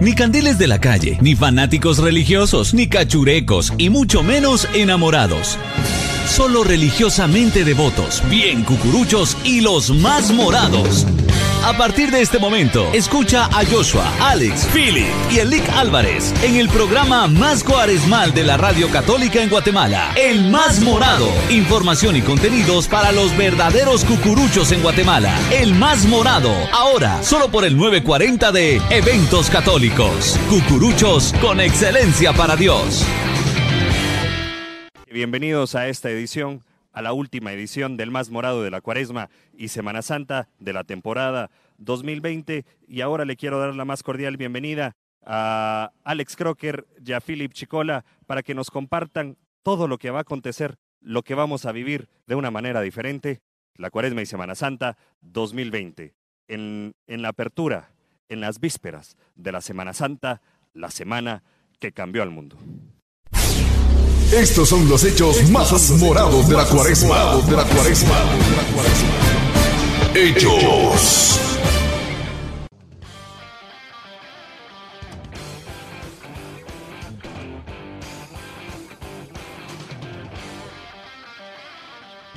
Ni candiles de la calle, ni fanáticos religiosos, ni cachurecos, y mucho menos enamorados. Solo religiosamente devotos, bien cucuruchos y los más morados. A partir de este momento, escucha a Joshua, Alex, Philip y Elick Álvarez en el programa más cuaresmal de la Radio Católica en Guatemala, El Más Morado. Información y contenidos para los verdaderos cucuruchos en Guatemala, El Más Morado. Ahora, solo por el 940 de Eventos Católicos. Cucuruchos con excelencia para Dios. Bienvenidos a esta edición a la última edición del Más Morado de la Cuaresma y Semana Santa de la temporada 2020. Y ahora le quiero dar la más cordial bienvenida a Alex Crocker y a Philip Chicola para que nos compartan todo lo que va a acontecer, lo que vamos a vivir de una manera diferente, la Cuaresma y Semana Santa 2020. En, en la apertura, en las vísperas de la Semana Santa, la semana que cambió al mundo. Estos son los hechos más morados de la cuaresma. De la cuaresma. Hechos.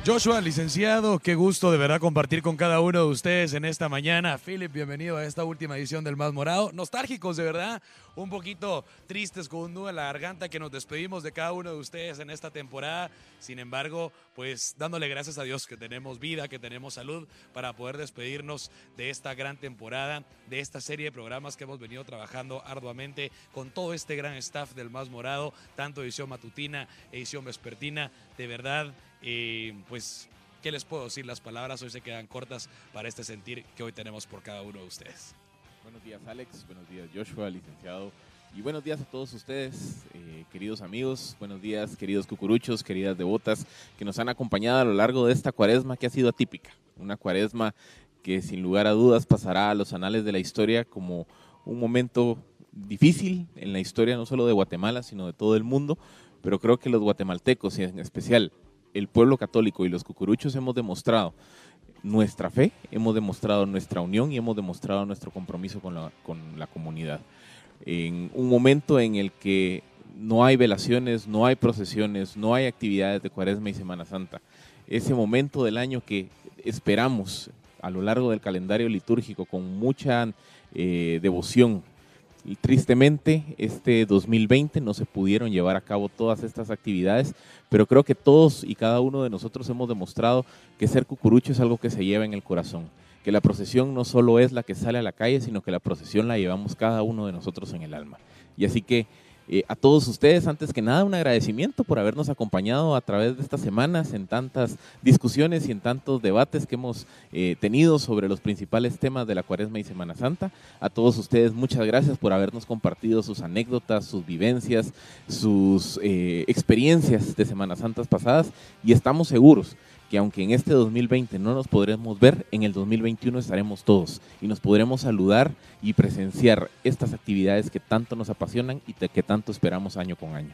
Joshua, licenciado, qué gusto de verdad compartir con cada uno de ustedes en esta mañana. Philip, bienvenido a esta última edición del Más Morado. Nostálgicos, de verdad, un poquito tristes con un nudo en la garganta que nos despedimos de cada uno de ustedes en esta temporada. Sin embargo, pues dándole gracias a Dios que tenemos vida, que tenemos salud para poder despedirnos de esta gran temporada, de esta serie de programas que hemos venido trabajando arduamente con todo este gran staff del Más Morado, tanto edición matutina, edición vespertina. De verdad, y pues, ¿qué les puedo decir? Las palabras hoy se quedan cortas para este sentir que hoy tenemos por cada uno de ustedes. Buenos días Alex, buenos días Joshua, licenciado, y buenos días a todos ustedes, eh, queridos amigos, buenos días queridos cucuruchos, queridas devotas, que nos han acompañado a lo largo de esta cuaresma que ha sido atípica, una cuaresma que sin lugar a dudas pasará a los anales de la historia como un momento difícil en la historia no solo de Guatemala, sino de todo el mundo, pero creo que los guatemaltecos en especial el pueblo católico y los cucuruchos hemos demostrado nuestra fe, hemos demostrado nuestra unión y hemos demostrado nuestro compromiso con la, con la comunidad. En un momento en el que no hay velaciones, no hay procesiones, no hay actividades de Cuaresma y Semana Santa, ese momento del año que esperamos a lo largo del calendario litúrgico con mucha eh, devoción, y tristemente, este 2020 no se pudieron llevar a cabo todas estas actividades, pero creo que todos y cada uno de nosotros hemos demostrado que ser cucurucho es algo que se lleva en el corazón, que la procesión no solo es la que sale a la calle, sino que la procesión la llevamos cada uno de nosotros en el alma. Y así que eh, a todos ustedes, antes que nada, un agradecimiento por habernos acompañado a través de estas semanas en tantas discusiones y en tantos debates que hemos eh, tenido sobre los principales temas de la Cuaresma y Semana Santa. A todos ustedes, muchas gracias por habernos compartido sus anécdotas, sus vivencias, sus eh, experiencias de Semanas Santas pasadas y estamos seguros que aunque en este 2020 no nos podremos ver, en el 2021 estaremos todos y nos podremos saludar y presenciar estas actividades que tanto nos apasionan y que tanto esperamos año con año.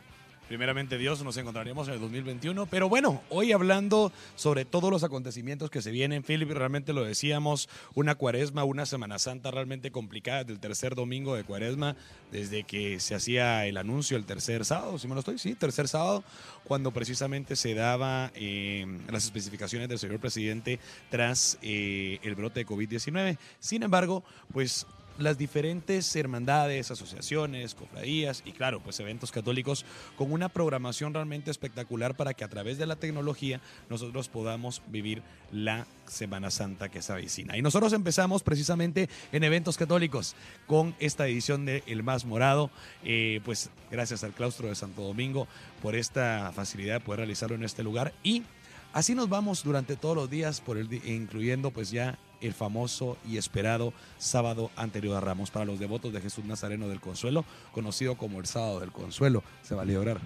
Primeramente Dios, nos encontraremos en el 2021. Pero bueno, hoy hablando sobre todos los acontecimientos que se vienen, Philip, realmente lo decíamos, una cuaresma, una Semana Santa realmente complicada del tercer domingo de cuaresma, desde que se hacía el anuncio el tercer sábado, si me lo estoy, sí, tercer sábado, cuando precisamente se daba eh, las especificaciones del señor presidente tras eh, el brote de COVID-19. Sin embargo, pues las diferentes hermandades, asociaciones, cofradías y claro, pues eventos católicos con una programación realmente espectacular para que a través de la tecnología nosotros podamos vivir la Semana Santa que se avecina. Y nosotros empezamos precisamente en eventos católicos con esta edición de El Más Morado, eh, pues gracias al claustro de Santo Domingo por esta facilidad de poder realizarlo en este lugar y Así nos vamos durante todos los días, por el, incluyendo pues ya el famoso y esperado sábado anterior a Ramos para los devotos de Jesús Nazareno del Consuelo, conocido como el sábado del Consuelo. Se va a llorar.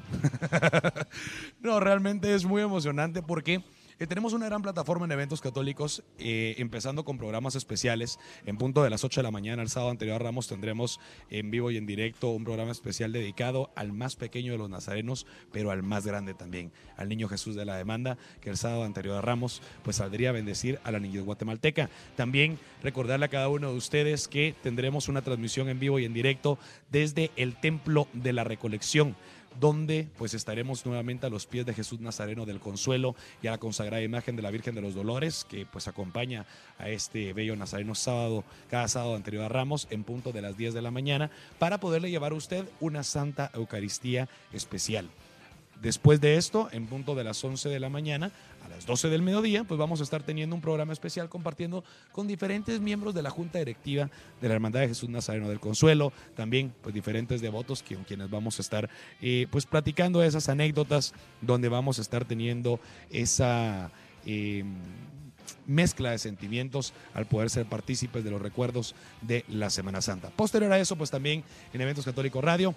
no, realmente es muy emocionante porque que tenemos una gran plataforma en eventos católicos, eh, empezando con programas especiales. En punto de las 8 de la mañana, el sábado anterior a Ramos, tendremos en vivo y en directo un programa especial dedicado al más pequeño de los nazarenos, pero al más grande también, al niño Jesús de la demanda, que el sábado anterior a Ramos, pues saldría a bendecir a la niñez guatemalteca. También recordarle a cada uno de ustedes que tendremos una transmisión en vivo y en directo desde el Templo de la Recolección donde pues estaremos nuevamente a los pies de Jesús Nazareno del Consuelo y a la consagrada imagen de la Virgen de los Dolores que pues acompaña a este bello Nazareno sábado, cada sábado anterior a Ramos en punto de las 10 de la mañana para poderle llevar a usted una Santa Eucaristía especial. Después de esto, en punto de las 11 de la mañana, a las 12 del mediodía, pues vamos a estar teniendo un programa especial compartiendo con diferentes miembros de la Junta Directiva de la Hermandad de Jesús Nazareno del Consuelo, también pues diferentes devotos con quienes vamos a estar eh, pues platicando esas anécdotas donde vamos a estar teniendo esa... Em, mezcla de sentimientos al poder ser partícipes de los recuerdos de la Semana Santa. Posterior a eso, pues también en Eventos Católico Radio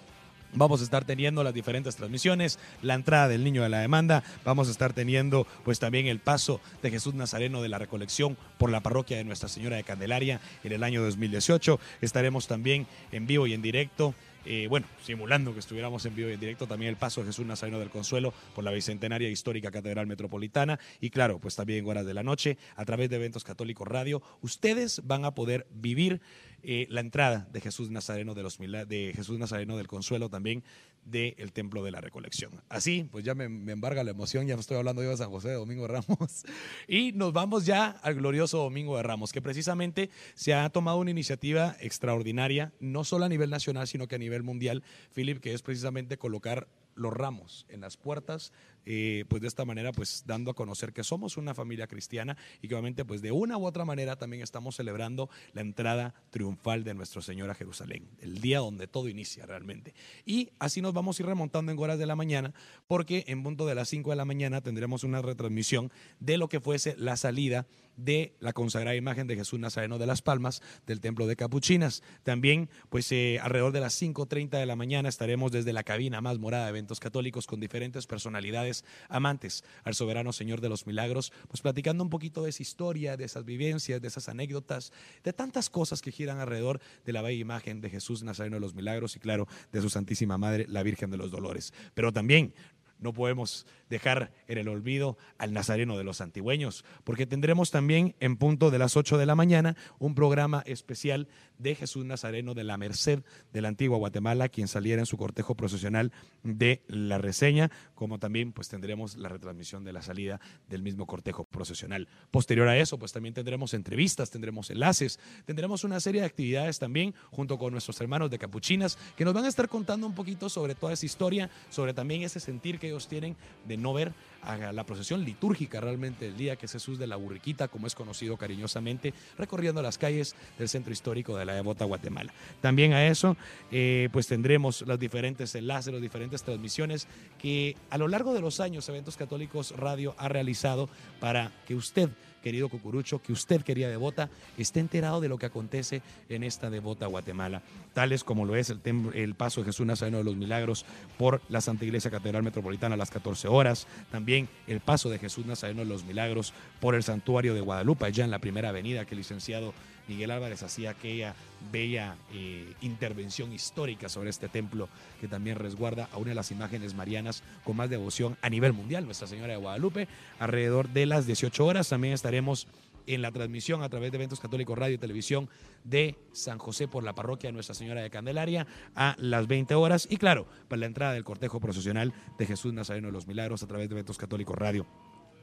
Vamos a estar teniendo las diferentes transmisiones, la entrada del niño de la demanda, vamos a estar teniendo pues también el paso de Jesús Nazareno de la recolección por la parroquia de Nuestra Señora de Candelaria en el año 2018. Estaremos también en vivo y en directo eh, bueno, simulando que estuviéramos en vivo y en directo, también el paso de Jesús Nazareno del Consuelo por la Bicentenaria Histórica Catedral Metropolitana y claro, pues también en horas de la noche, a través de Eventos Católicos Radio, ustedes van a poder vivir eh, la entrada de Jesús Nazareno de, los, de Jesús Nazareno del Consuelo también del Templo de la Recolección. Así, pues ya me, embarga la emoción, ya estoy hablando yo de San José de Domingo de Ramos. Y nos vamos ya al glorioso Domingo de Ramos, que precisamente se ha tomado una iniciativa extraordinaria, no solo a nivel nacional, sino que a nivel mundial, Philip, que es precisamente colocar los ramos en las puertas, eh, pues de esta manera, pues dando a conocer que somos una familia cristiana y que obviamente, pues de una u otra manera también estamos celebrando la entrada triunfal de nuestro Señor a Jerusalén, el día donde todo inicia realmente. Y así nos vamos a ir remontando en horas de la mañana, porque en punto de las 5 de la mañana tendremos una retransmisión de lo que fuese la salida de la consagrada imagen de Jesús Nazareno de las Palmas del Templo de Capuchinas. También, pues eh, alrededor de las 5.30 de la mañana estaremos desde la cabina más morada de eventos católicos con diferentes personalidades amantes al soberano Señor de los Milagros, pues platicando un poquito de esa historia, de esas vivencias, de esas anécdotas, de tantas cosas que giran alrededor de la bella imagen de Jesús Nazareno de los Milagros y claro, de su Santísima Madre, la Virgen de los Dolores. Pero también no podemos dejar en el olvido al Nazareno de los Antigüeños, porque tendremos también en punto de las 8 de la mañana un programa especial de Jesús Nazareno de la Merced de la antigua Guatemala, quien saliera en su cortejo procesional de la reseña, como también pues tendremos la retransmisión de la salida del mismo cortejo procesional. Posterior a eso, pues también tendremos entrevistas, tendremos enlaces, tendremos una serie de actividades también junto con nuestros hermanos de Capuchinas, que nos van a estar contando un poquito sobre toda esa historia, sobre también ese sentir que ellos tienen de no ver a la procesión litúrgica realmente el día que es Jesús de la Burriquita, como es conocido cariñosamente, recorriendo las calles del centro histórico de la devota Guatemala. También a eso, eh, pues tendremos los diferentes enlaces, las diferentes transmisiones que a lo largo de los años Eventos Católicos Radio ha realizado para que usted querido Cucurucho, que usted, quería devota, esté enterado de lo que acontece en esta devota Guatemala, tales como lo es el, el paso de Jesús Nazareno de los Milagros por la Santa Iglesia Catedral Metropolitana a las 14 horas, también el paso de Jesús Nazareno de los Milagros por el Santuario de Guadalupe, allá en la primera avenida que el licenciado Miguel Álvarez hacía aquella bella eh, intervención histórica sobre este templo que también resguarda a una de las imágenes marianas con más devoción a nivel mundial, Nuestra Señora de Guadalupe. Alrededor de las 18 horas también estaremos en la transmisión a través de eventos católicos radio y televisión de San José por la parroquia Nuestra Señora de Candelaria a las 20 horas y claro, para la entrada del cortejo procesional de Jesús Nazareno de los Milagros a través de eventos católicos radio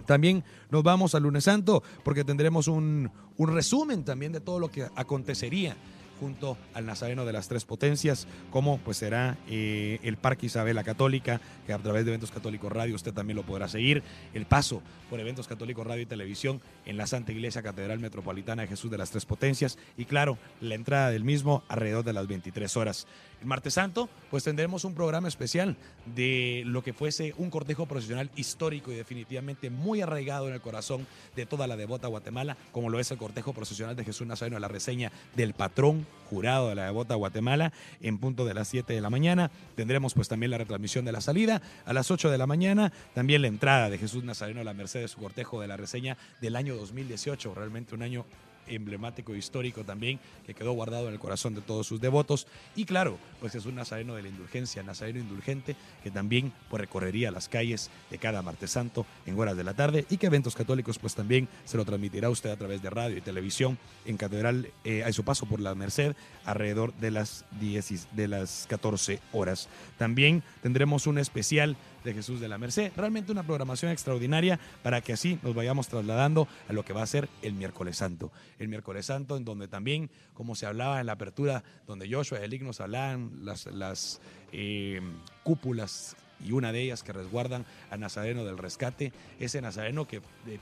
también nos vamos al lunes santo porque tendremos un, resumen también de todo lo que acontecería junto al Nazareno de las Tres Potencias, como pues será eh, el Parque Isabel la Católica, que a través de Eventos Católicos Radio usted también lo podrá seguir, el paso por Eventos Católicos Radio y Televisión en la Santa Iglesia Catedral Metropolitana de Jesús de las Tres Potencias y claro, la entrada del mismo alrededor de las 23 horas. El martes santo, pues tendremos un programa especial de lo que fuese un cortejo profesional histórico y definitivamente muy arraigado en el corazón de toda la devota Guatemala, como lo es el cortejo procesional de Jesús Nazareno, la reseña del patrón jurado de la Devota Guatemala, en punto de las 7 de la mañana. Tendremos pues también la retransmisión de la salida a las 8 de la mañana, también la entrada de Jesús Nazareno a la Mercedes, su cortejo de la reseña del año 2018, realmente un año emblemático histórico también, que quedó guardado en el corazón de todos sus devotos. Y claro, pues es un nazareno de la indulgencia, nazareno indulgente, que también pues, recorrería las calles de cada martes santo en horas de la tarde y que eventos católicos pues también se lo transmitirá usted a través de radio y televisión en Catedral eh, a su paso por la Merced alrededor de las 10 de las 14 horas. También tendremos un especial de Jesús de la Merced. Realmente una programación extraordinaria para que así nos vayamos trasladando a lo que va a ser el miércoles santo. El miércoles santo en donde también, como se hablaba en la apertura, donde Joshua y el nos hablaban las, eh, cúpulas y una de ellas que resguardan a Nazareno del Rescate, ese Nazareno que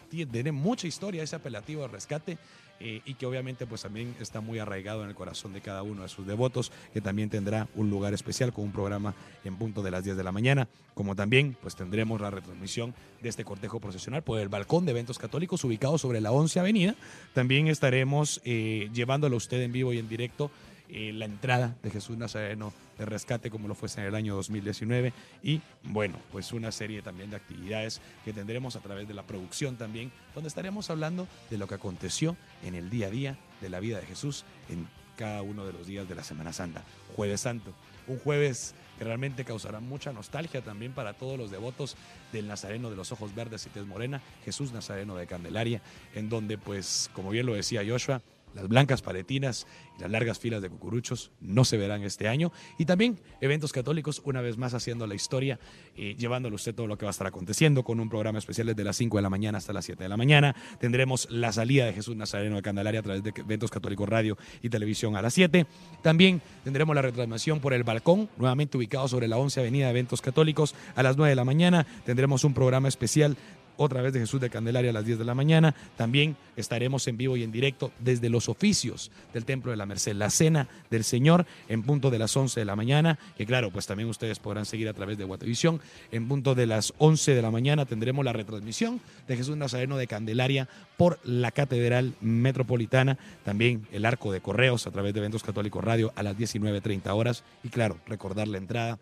tiene mucha historia, ese apelativo de rescate, eh, y que obviamente pues también está muy arraigado en el corazón de cada uno de sus devotos, que también tendrá un lugar especial con un programa en punto de las 10 de la mañana, como también pues tendremos la retransmisión de este cortejo procesional por el balcón de eventos católicos ubicado sobre la 11 Avenida. También estaremos eh, llevándolo a usted en vivo y en directo eh, la entrada de Jesús Nazareno de rescate como lo fuese en el año 2019 y bueno, pues una serie también de actividades que tendremos a través de la producción también, donde estaremos hablando de lo que aconteció en el día a día de la vida de Jesús en cada uno de los días de la Semana Santa. Jueves Santo, un jueves que realmente causará mucha nostalgia también para todos los devotos del Nazareno de los Ojos Verdes y Tez Morena, Jesús Nazareno de Candelaria, en donde pues, como bien lo decía Joshua, las blancas paletinas y las largas filas de cucuruchos no se verán este año. Y también eventos católicos, una vez más haciendo la historia, eh, llevándole usted todo lo que va a estar aconteciendo con un programa especial desde las 5 de la mañana hasta las 7 de la mañana. Tendremos la salida de Jesús Nazareno de Candelaria a través de eventos católicos radio y televisión a las 7. También tendremos la retransmisión por el balcón, nuevamente ubicado sobre la 11 Avenida de Eventos Católicos a las 9 de la mañana. Tendremos un programa especial otra vez de Jesús de Candelaria a las 10 de la mañana. También estaremos en vivo y en directo desde los oficios del Templo de la Merced, la Cena del Señor en punto de las 11 de la mañana, que claro, pues también ustedes podrán seguir a través de Guatevisión. En punto de las 11 de la mañana tendremos la retransmisión de Jesús Nazareno de Candelaria por la Catedral Metropolitana, también el Arco de Correos a través de Eventos Católicos Radio a las 19.30 horas y claro, recordar la entrada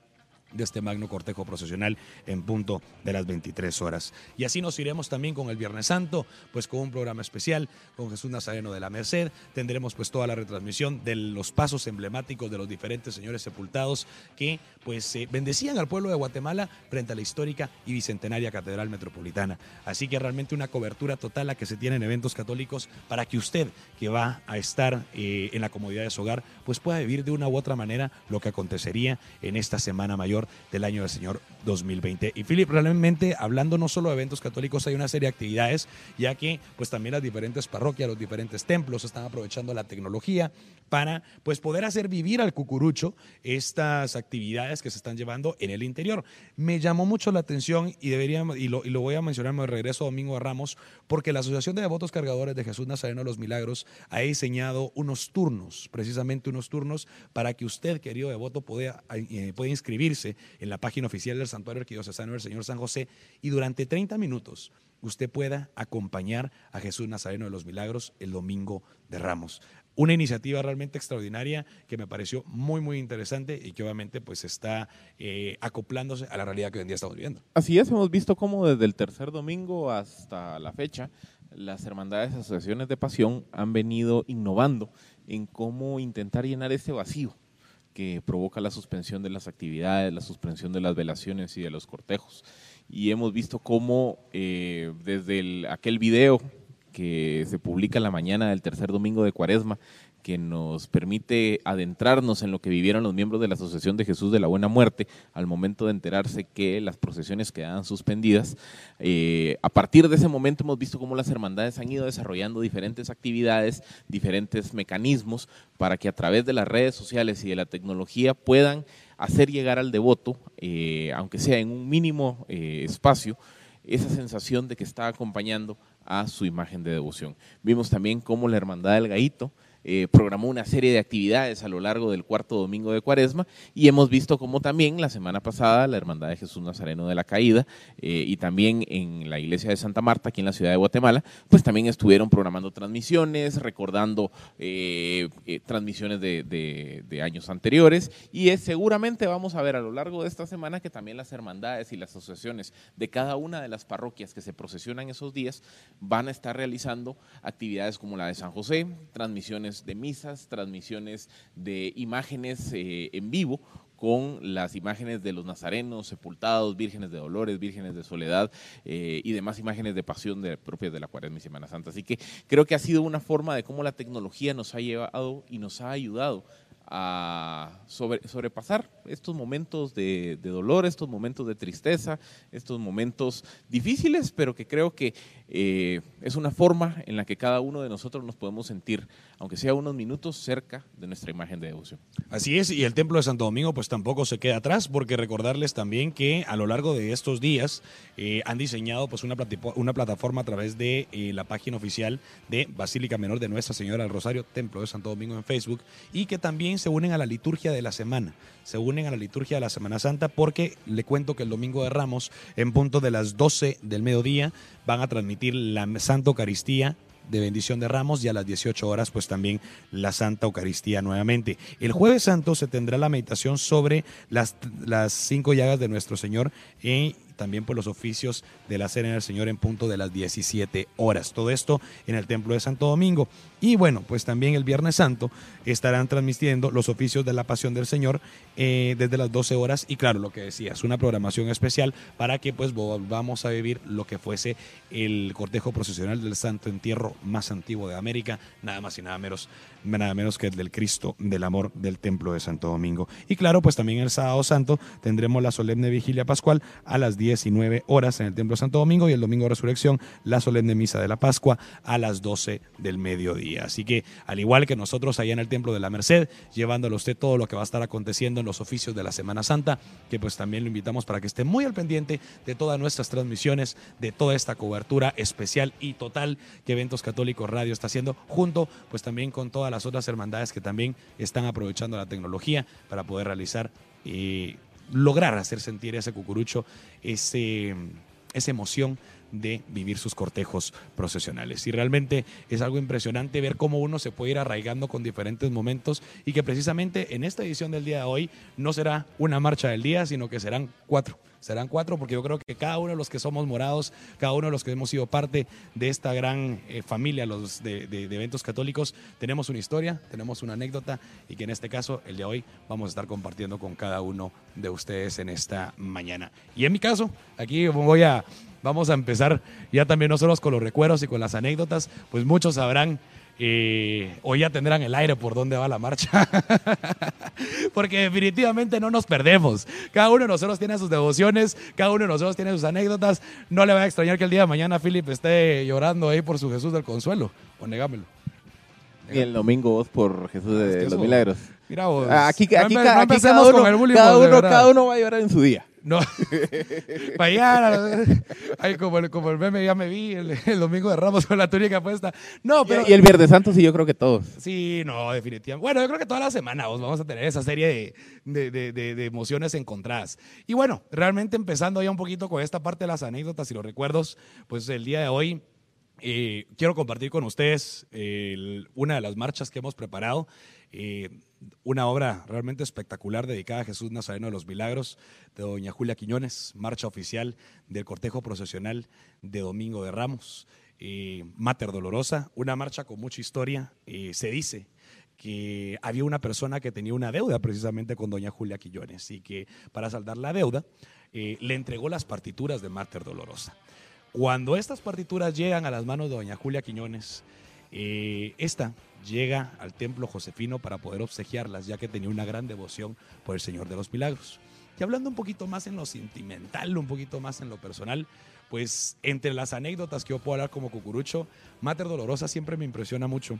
de este magno cortejo procesional en punto de las 23 horas. Y así nos iremos también con el Viernes Santo, pues con un programa especial con Jesús Nazareno de la Merced. Tendremos pues toda la retransmisión de los pasos emblemáticos de los diferentes señores sepultados que pues eh, bendecían al pueblo de Guatemala frente a la histórica y bicentenaria Catedral Metropolitana. Así que realmente una cobertura total la que se tiene en eventos católicos para que usted que va a estar eh, en la comodidad de su hogar pues pueda vivir de una u otra manera lo que acontecería en esta Semana Mayor del año del Señor 2020. Y Philip, realmente hablando no solo de eventos católicos, hay una serie de actividades, ya que pues también las diferentes parroquias, los diferentes templos están aprovechando la tecnología para pues poder hacer vivir al cucurucho estas actividades que se están llevando en el interior. Me llamó mucho la atención y deberíamos, y lo, voy a mencionar de regreso Domingo de Ramos, porque la Asociación de Devotos Cargadores de Jesús Nazareno de los Milagros ha diseñado unos turnos, precisamente unos turnos para que usted, querido devoto, pueda, eh, pueda inscribirse en la página oficial del Santuario Arquidiocesano del Señor San José y durante 30 minutos usted pueda acompañar a Jesús Nazareno de los Milagros el domingo de Ramos. Una iniciativa realmente extraordinaria que me pareció muy, muy interesante y que obviamente pues está eh, acoplándose a la realidad que hoy en día estamos viviendo. Así es, hemos visto cómo desde el tercer domingo hasta la fecha las hermandades asociaciones de pasión han venido innovando en cómo intentar llenar ese vacío que provoca la suspensión de las actividades, la suspensión de las velaciones y de los cortejos. Y hemos visto cómo eh, desde aquel video que se publica en la mañana del tercer domingo de Cuaresma, que nos permite adentrarnos en lo que vivieron los miembros de la Asociación de Jesús de la Buena Muerte al momento de enterarse que las procesiones quedaban suspendidas. Eh, a partir de ese momento hemos visto cómo las hermandades han ido desarrollando diferentes actividades, diferentes mecanismos para que a través de las redes sociales y de la tecnología puedan hacer llegar al devoto, eh, aunque sea en un mínimo eh, espacio, esa sensación de que está acompañando a su imagen de devoción. Vimos también cómo la Hermandad del Gaito eh, programó una serie de actividades a lo largo del cuarto domingo de Cuaresma y hemos visto como también la semana pasada la Hermandad de Jesús Nazareno de la Caída eh, y también en la iglesia de Santa Marta, aquí en la ciudad de Guatemala, pues también estuvieron programando transmisiones, recordando eh, transmisiones de, de, años anteriores. Y seguramente vamos a ver a lo largo de esta semana que también las hermandades y las asociaciones de cada una de las parroquias que se procesionan esos días van a estar realizando actividades como la de San José, transmisiones de misas, transmisiones de imágenes eh, en vivo con las imágenes de los nazarenos, sepultados, vírgenes de dolores, vírgenes de soledad eh, y demás imágenes de pasión de, propias de la Cuaresma y Semana Santa. Así que creo que ha sido una forma de cómo la tecnología nos ha llevado y nos ha ayudado a sobrepasar estos momentos de, dolor, estos momentos de tristeza, estos momentos difíciles, pero que creo que eh, es una forma en la que cada uno de nosotros nos podemos sentir, aunque sea unos minutos, cerca de nuestra imagen de devoción. Así es, y el Templo de Santo Domingo pues tampoco se queda atrás, porque recordarles también que a lo largo de estos días eh, han diseñado pues una, una plataforma a través de eh, la página oficial de Basílica Menor de Nuestra Señora del Rosario, Templo de Santo Domingo en Facebook, y que también se unen a la liturgia de la semana. Se unen a la liturgia de la Semana Santa porque le cuento que el domingo de Ramos, en punto de las 12 del mediodía, van a transmitir la Santa Eucaristía de bendición de ramos y a las 18 horas pues también la Santa Eucaristía nuevamente. El jueves santo se tendrá la meditación sobre las, las cinco llagas de nuestro Señor y también por los oficios de la Cena del Señor en punto de las 17 horas. Todo esto en el Templo de Santo Domingo. Y bueno, pues también el Viernes Santo estarán transmitiendo los oficios de la Pasión del Señor eh, desde las 12 horas. Y claro, lo que decías, una programación especial para que pues volvamos a vivir lo que fuese el cortejo procesional del Santo Entierro más antiguo de América, nada más y nada menos, nada menos que el del Cristo del Amor del Templo de Santo Domingo. Y claro, pues también el Sábado Santo tendremos la solemne vigilia pascual a las 19 horas en el Templo de Santo Domingo y el Domingo de Resurrección la solemne misa de la Pascua a las 12 del mediodía. Así que, al igual que nosotros allá en el Templo de la Merced, llevándole a usted todo lo que va a estar aconteciendo en los oficios de la Semana Santa, que pues también lo invitamos para que esté muy al pendiente de todas nuestras transmisiones, de toda esta cobertura especial y total que Eventos Católicos Radio está haciendo, junto pues también con las otras hermandades que también están aprovechando la tecnología para poder realizar y lograr hacer sentir ese cucurucho, ese, esa emoción de vivir sus cortejos procesionales. Y realmente es algo impresionante ver cómo uno se puede ir arraigando con diferentes momentos y que precisamente en esta edición del día de hoy no será una marcha del día, sino que serán cuatro. Serán cuatro porque yo creo que cada uno de los que somos morados, cada uno de los que hemos sido parte de esta gran eh, familia los de, de, eventos católicos, tenemos una historia, tenemos una anécdota y que en este caso, el de hoy, vamos a estar compartiendo con cada uno de ustedes en esta mañana. Y en mi caso, aquí voy a vamos a empezar ya también nosotros con los recuerdos y con las anécdotas, pues muchos sabrán eh, o ya tendrán el aire por dónde va la marcha. Porque definitivamente no nos perdemos. Cada uno de nosotros tiene sus devociones, cada uno de nosotros tiene sus anécdotas. No le va a extrañar que el día de mañana Philip esté llorando ahí por su Jesús del Consuelo. O negámelo. Y el domingo vos por Jesús de los Milagros. Mira vos. Aquí, aquí, aquí, cada, uno, cada, uno, cada uno va a llorar en su día. No, para ay, como, el, como el meme ya me vi el, domingo de Ramos con la túnica puesta. No, pero. Y, el Viernes Santo sí, yo creo que todos. Sí, no, definitivamente. Bueno, yo creo que toda la semana vamos a tener esa serie de, de, de, emociones encontradas. Y bueno, realmente empezando ya un poquito con esta parte de las anécdotas y los recuerdos, pues el día de hoy eh, quiero compartir con ustedes una de las marchas que hemos preparado. Eh, una obra realmente espectacular dedicada a Jesús Nazareno de los Milagros de doña Julia Quiñones, marcha oficial del cortejo procesional de Domingo de Ramos. Eh, Mater Dolorosa, una marcha con mucha historia. Eh, se dice que había una persona que tenía una deuda precisamente con doña Julia Quiñones y que para saldar la deuda eh, le entregó las partituras de Mater Dolorosa. Cuando estas partituras llegan a las manos de doña Julia Quiñones, esta llega al templo josefino para poder obsequiarlas, ya que tenía una gran devoción por el Señor de los Milagros. Y hablando un poquito más en lo sentimental, un poquito más en lo personal, pues entre las anécdotas que yo puedo hablar como cucurucho, Mater Dolorosa siempre me impresiona mucho,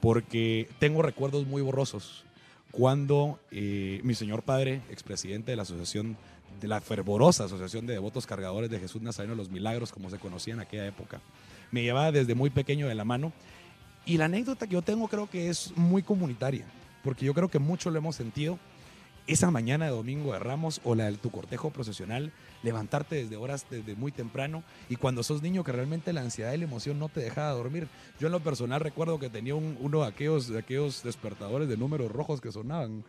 porque tengo recuerdos muy borrosos. Cuando eh, mi señor padre, expresidente de la asociación, de la fervorosa asociación de devotos cargadores de Jesús Nazareno los Milagros, como se conocía en aquella época, me llevaba desde muy pequeño de la mano Y la anécdota que yo tengo creo que es muy comunitaria, porque yo creo que mucho lo hemos sentido esa mañana de domingo de Ramos o la de tu cortejo procesional, levantarte desde horas, desde muy temprano, y cuando sos niño que realmente la ansiedad y la emoción no te dejaba dormir. Yo en lo personal recuerdo que tenía uno de aquellos, de aquellos despertadores de números rojos que sonaban,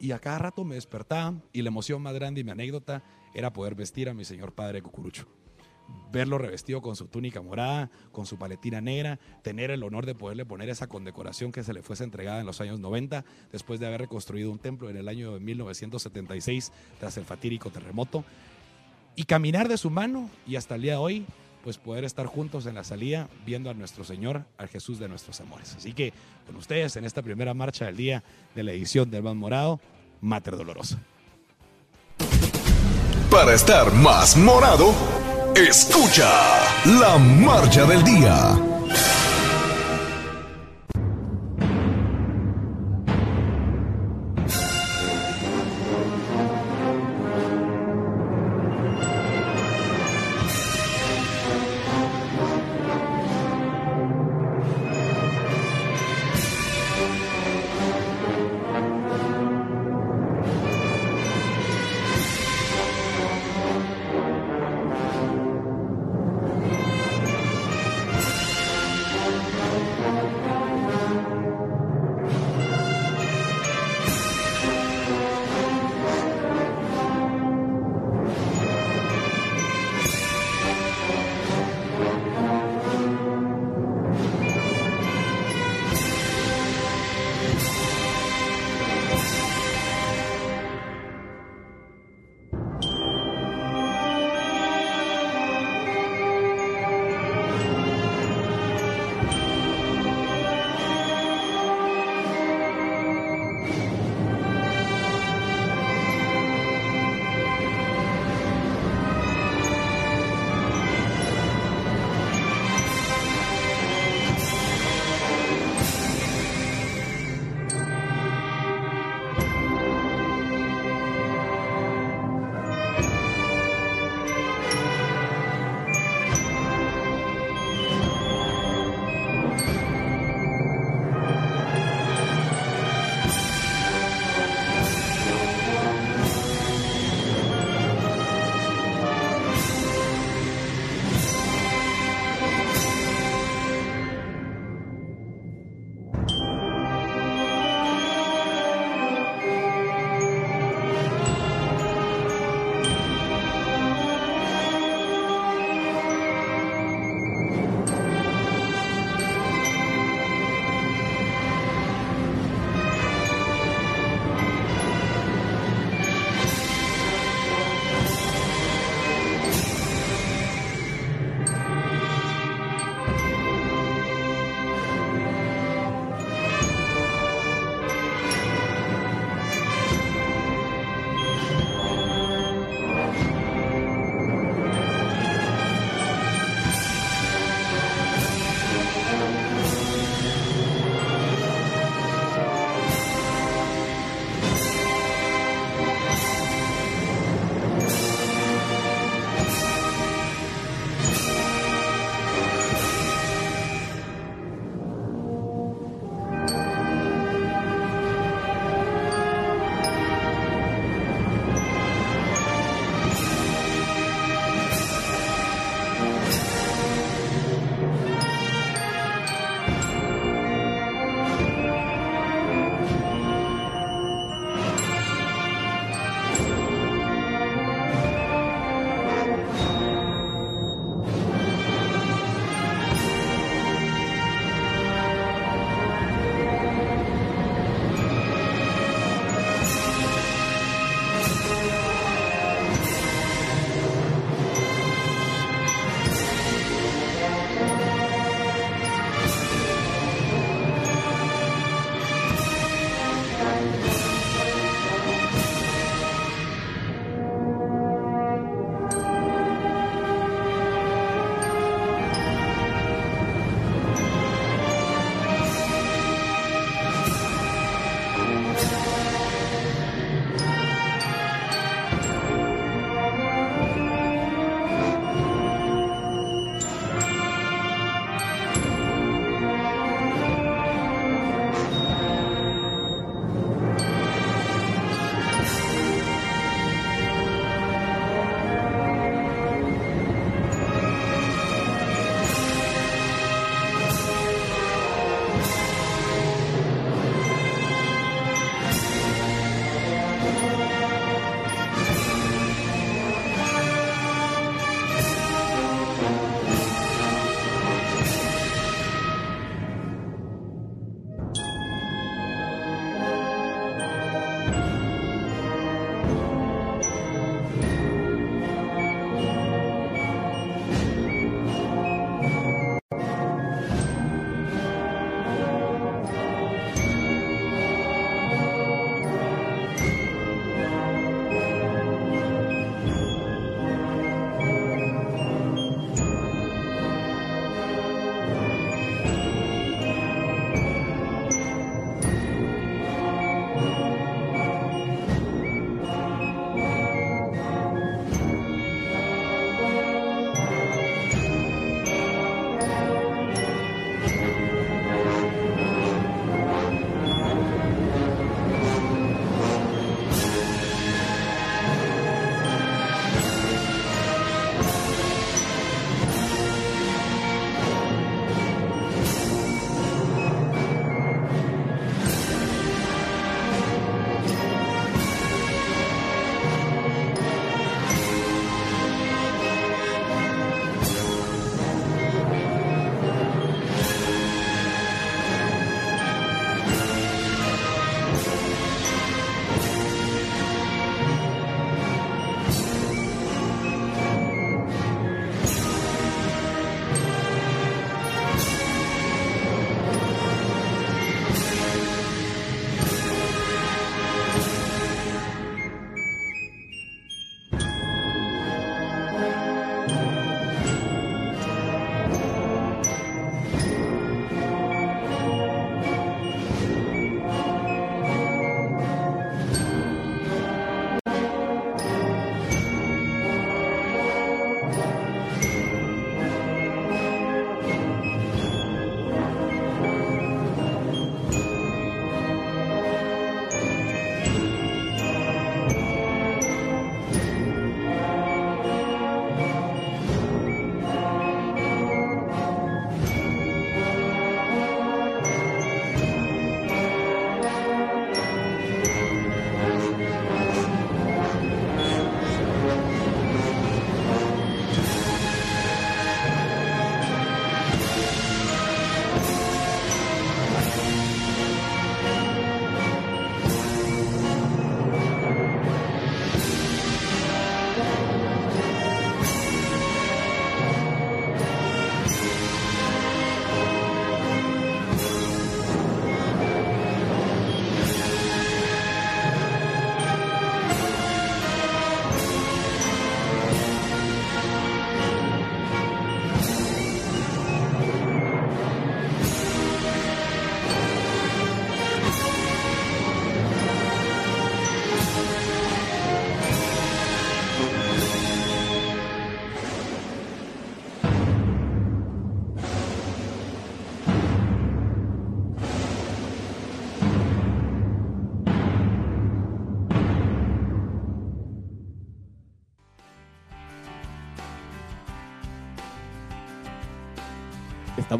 y a cada rato me despertaba, y la emoción más grande y mi anécdota era poder vestir a mi señor padre Cucurucho verlo revestido con su túnica morada, con su paletina negra, tener el honor de poderle poner esa condecoración que se le fuese entregada en los años 90, después de haber reconstruido un templo en el año de 1976 tras el fatídico terremoto, y caminar de su mano y hasta el día de hoy, pues poder estar juntos en la salida viendo a nuestro Señor, al Jesús de nuestros amores. Así que con ustedes en esta primera marcha del día de la edición del Ban Morado, Mater Dolorosa. Para estar más morado, Escucha la marcha del día.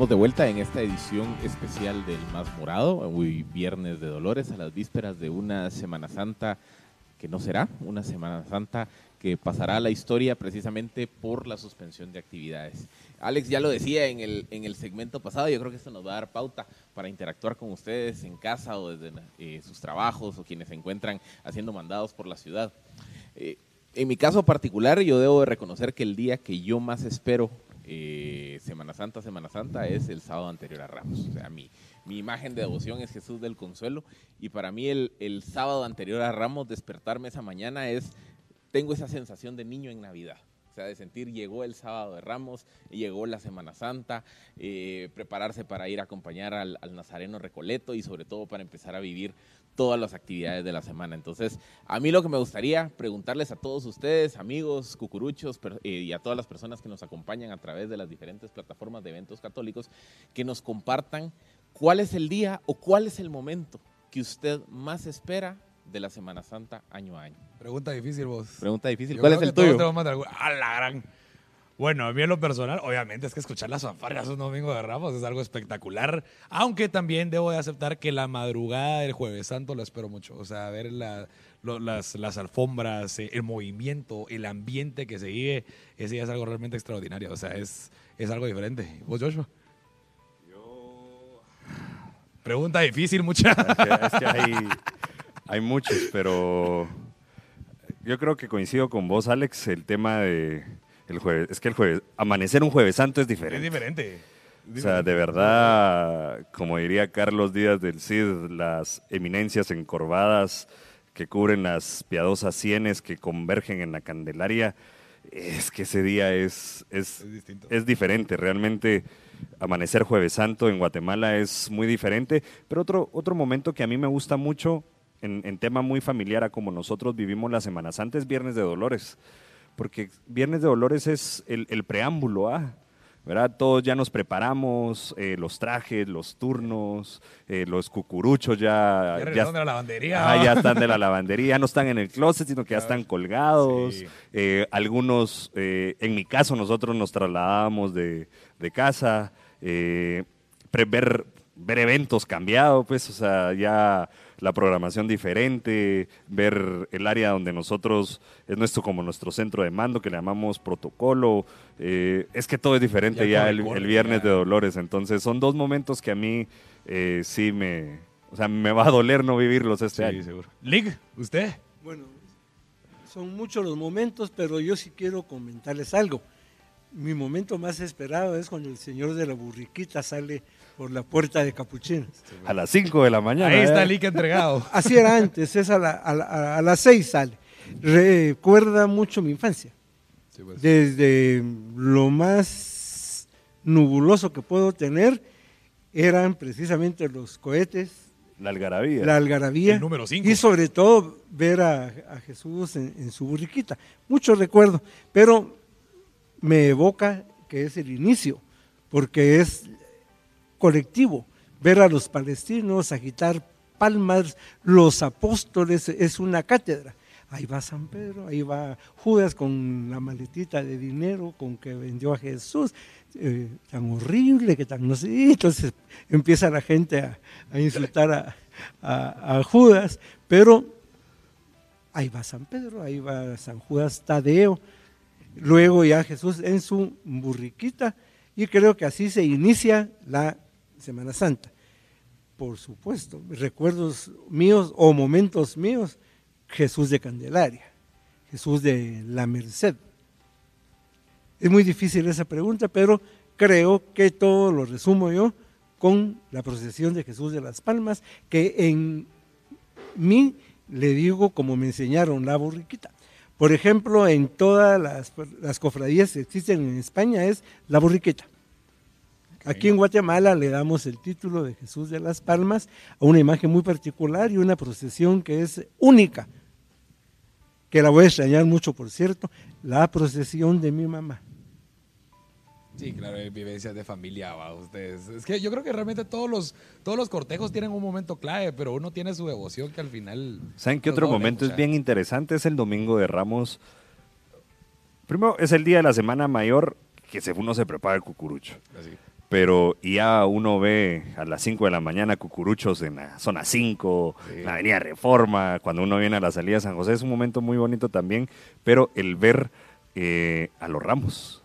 De vuelta en esta edición especial del Más Morado, hoy viernes de Dolores, a las vísperas de una Semana Santa que no será, una Semana Santa que pasará a la historia precisamente por la suspensión de actividades. Alex ya lo decía en el, en el segmento pasado, yo creo que esto nos va a dar pauta para interactuar con ustedes en casa o desde eh, sus trabajos o quienes se encuentran haciendo mandados por la ciudad. Eh, en mi caso particular, yo debo de reconocer que el día que yo más espero eh, Semana Santa, Semana Santa, es el sábado anterior a Ramos. O sea, mi, mi imagen de devoción es Jesús del Consuelo y para mí el, el sábado anterior a Ramos, despertarme esa mañana es tengo esa sensación de niño en Navidad. O sea, de sentir llegó el sábado de Ramos, llegó la Semana Santa, eh, prepararse para ir a acompañar al, al, Nazareno Recoleto y sobre todo para empezar a vivir todas las actividades de la semana. Entonces, a mí lo que me gustaría preguntarles a todos ustedes, amigos, cucuruchos eh, y a todas las personas que nos acompañan a través de las diferentes plataformas de eventos católicos, que nos compartan cuál es el día o cuál es el momento que usted más espera de la Semana Santa año a año. Pregunta difícil vos. Pregunta difícil. Yo ¿Cuál es el tuyo? A la gran. Bueno, a mí en lo personal, obviamente es que escuchar las fanfarrias un domingo de Ramos es algo espectacular, aunque también debo de aceptar que la madrugada del Jueves Santo lo espero mucho, o sea, ver la, lo, las, las, alfombras, eh, el movimiento, el ambiente que se vive, ese ya es algo realmente extraordinario, o sea, es, es algo diferente. ¿Vos, Joshua? Yo... Pregunta difícil, mucha. Es que, es que hay, hay muchos, pero yo creo que coincido con vos, Alex, el tema de el jueves. Es que el jueves, amanecer un jueves santo es diferente. Es diferente. O sea, de verdad, como diría Carlos Díaz del Cid, las eminencias encorvadas que cubren las piadosas sienes que convergen en la Candelaria, es que ese día es, es, Es diferente. Realmente, amanecer jueves santo en Guatemala es muy diferente. Pero otro, otro momento que a mí me gusta mucho, en, en tema muy familiar a como nosotros vivimos la Semana Santa, es Viernes de Dolores porque Viernes de Dolores es el, el preámbulo a, ¿verdad? Todos ya nos preparamos, eh, los trajes, los turnos, eh, los cucuruchos ya... Ya regresaron de la lavandería. Ajá, ya están de la lavandería, ya no están en el closet, sino que ya están colgados. Sí. Eh, algunos, eh, en mi caso, nosotros nos trasladábamos de, de casa, ver, ver eventos cambiados, pues, o sea, ya la programación diferente, ver el área donde nosotros, es nuestro como nuestro centro de mando, que le llamamos protocolo, eh, es que todo es diferente Ya ya, el, viernes ya. de Dolores, entonces son dos momentos que a mí eh, sí me, o sea, me va a doler no vivirlos este Sí, año. seguro. Lig, ¿usted? Bueno, son muchos los momentos, pero yo sí quiero comentarles algo. Mi momento más esperado es cuando el señor de la burriquita sale por la puerta de Capuchinas. A las 5 de la mañana. Ahí está ¿eh? Lig entregado. Así era antes, es a, la- a la- a las seis sale. Recuerda mucho mi infancia. Sí, pues. Desde lo más nubuloso que puedo tener, eran precisamente los cohetes, La algarabía. la algarabía. El número cinco. Y sobre todo ver a, a Jesús en, en su burriquita. Mucho recuerdo, pero me evoca que es el inicio, porque es colectivo. Ver a los palestinos agitar palmas, los apóstoles, es una cátedra. Ahí va San Pedro, ahí va Judas con la maletita de dinero con que vendió a Jesús, eh, tan horrible que tan no sé. Entonces empieza la gente a, a insultar a, a- a Judas, pero ahí va San Pedro, ahí va San Judas Tadeo, luego ya Jesús en su burriquita, y creo que así se inicia la Semana Santa. Por supuesto, recuerdos míos o momentos míos, Jesús de Candelaria, Jesús de la Merced. Es muy difícil esa pregunta, pero creo que todo lo resumo yo con la procesión de Jesús de las Palmas, que en mí le digo como me enseñaron la burriquita. Por ejemplo, en todas las, cofradías que existen en España es la Aquí en Guatemala le damos el título de Jesús de las Palmas a una imagen muy particular y una procesión que es única, que la voy a extrañar mucho, por cierto, la procesión de mi mamá. Sí, claro, hay vivencias de familia, va, ustedes. Es que yo creo que realmente todos los, todos los cortejos tienen un momento clave, pero uno tiene su devoción que al final. ¿Saben qué otro doble, momento es bien interesante? Es el domingo de Ramos. Primero, es el día de la Semana Mayor que se- uno se prepara el cucurucho. Así. Pero ya uno ve a las 5 de la mañana cucuruchos en la zona 5, en la avenida Reforma, cuando uno viene a la salida de San José, es un momento muy bonito también, pero el ver eh, a los ramos,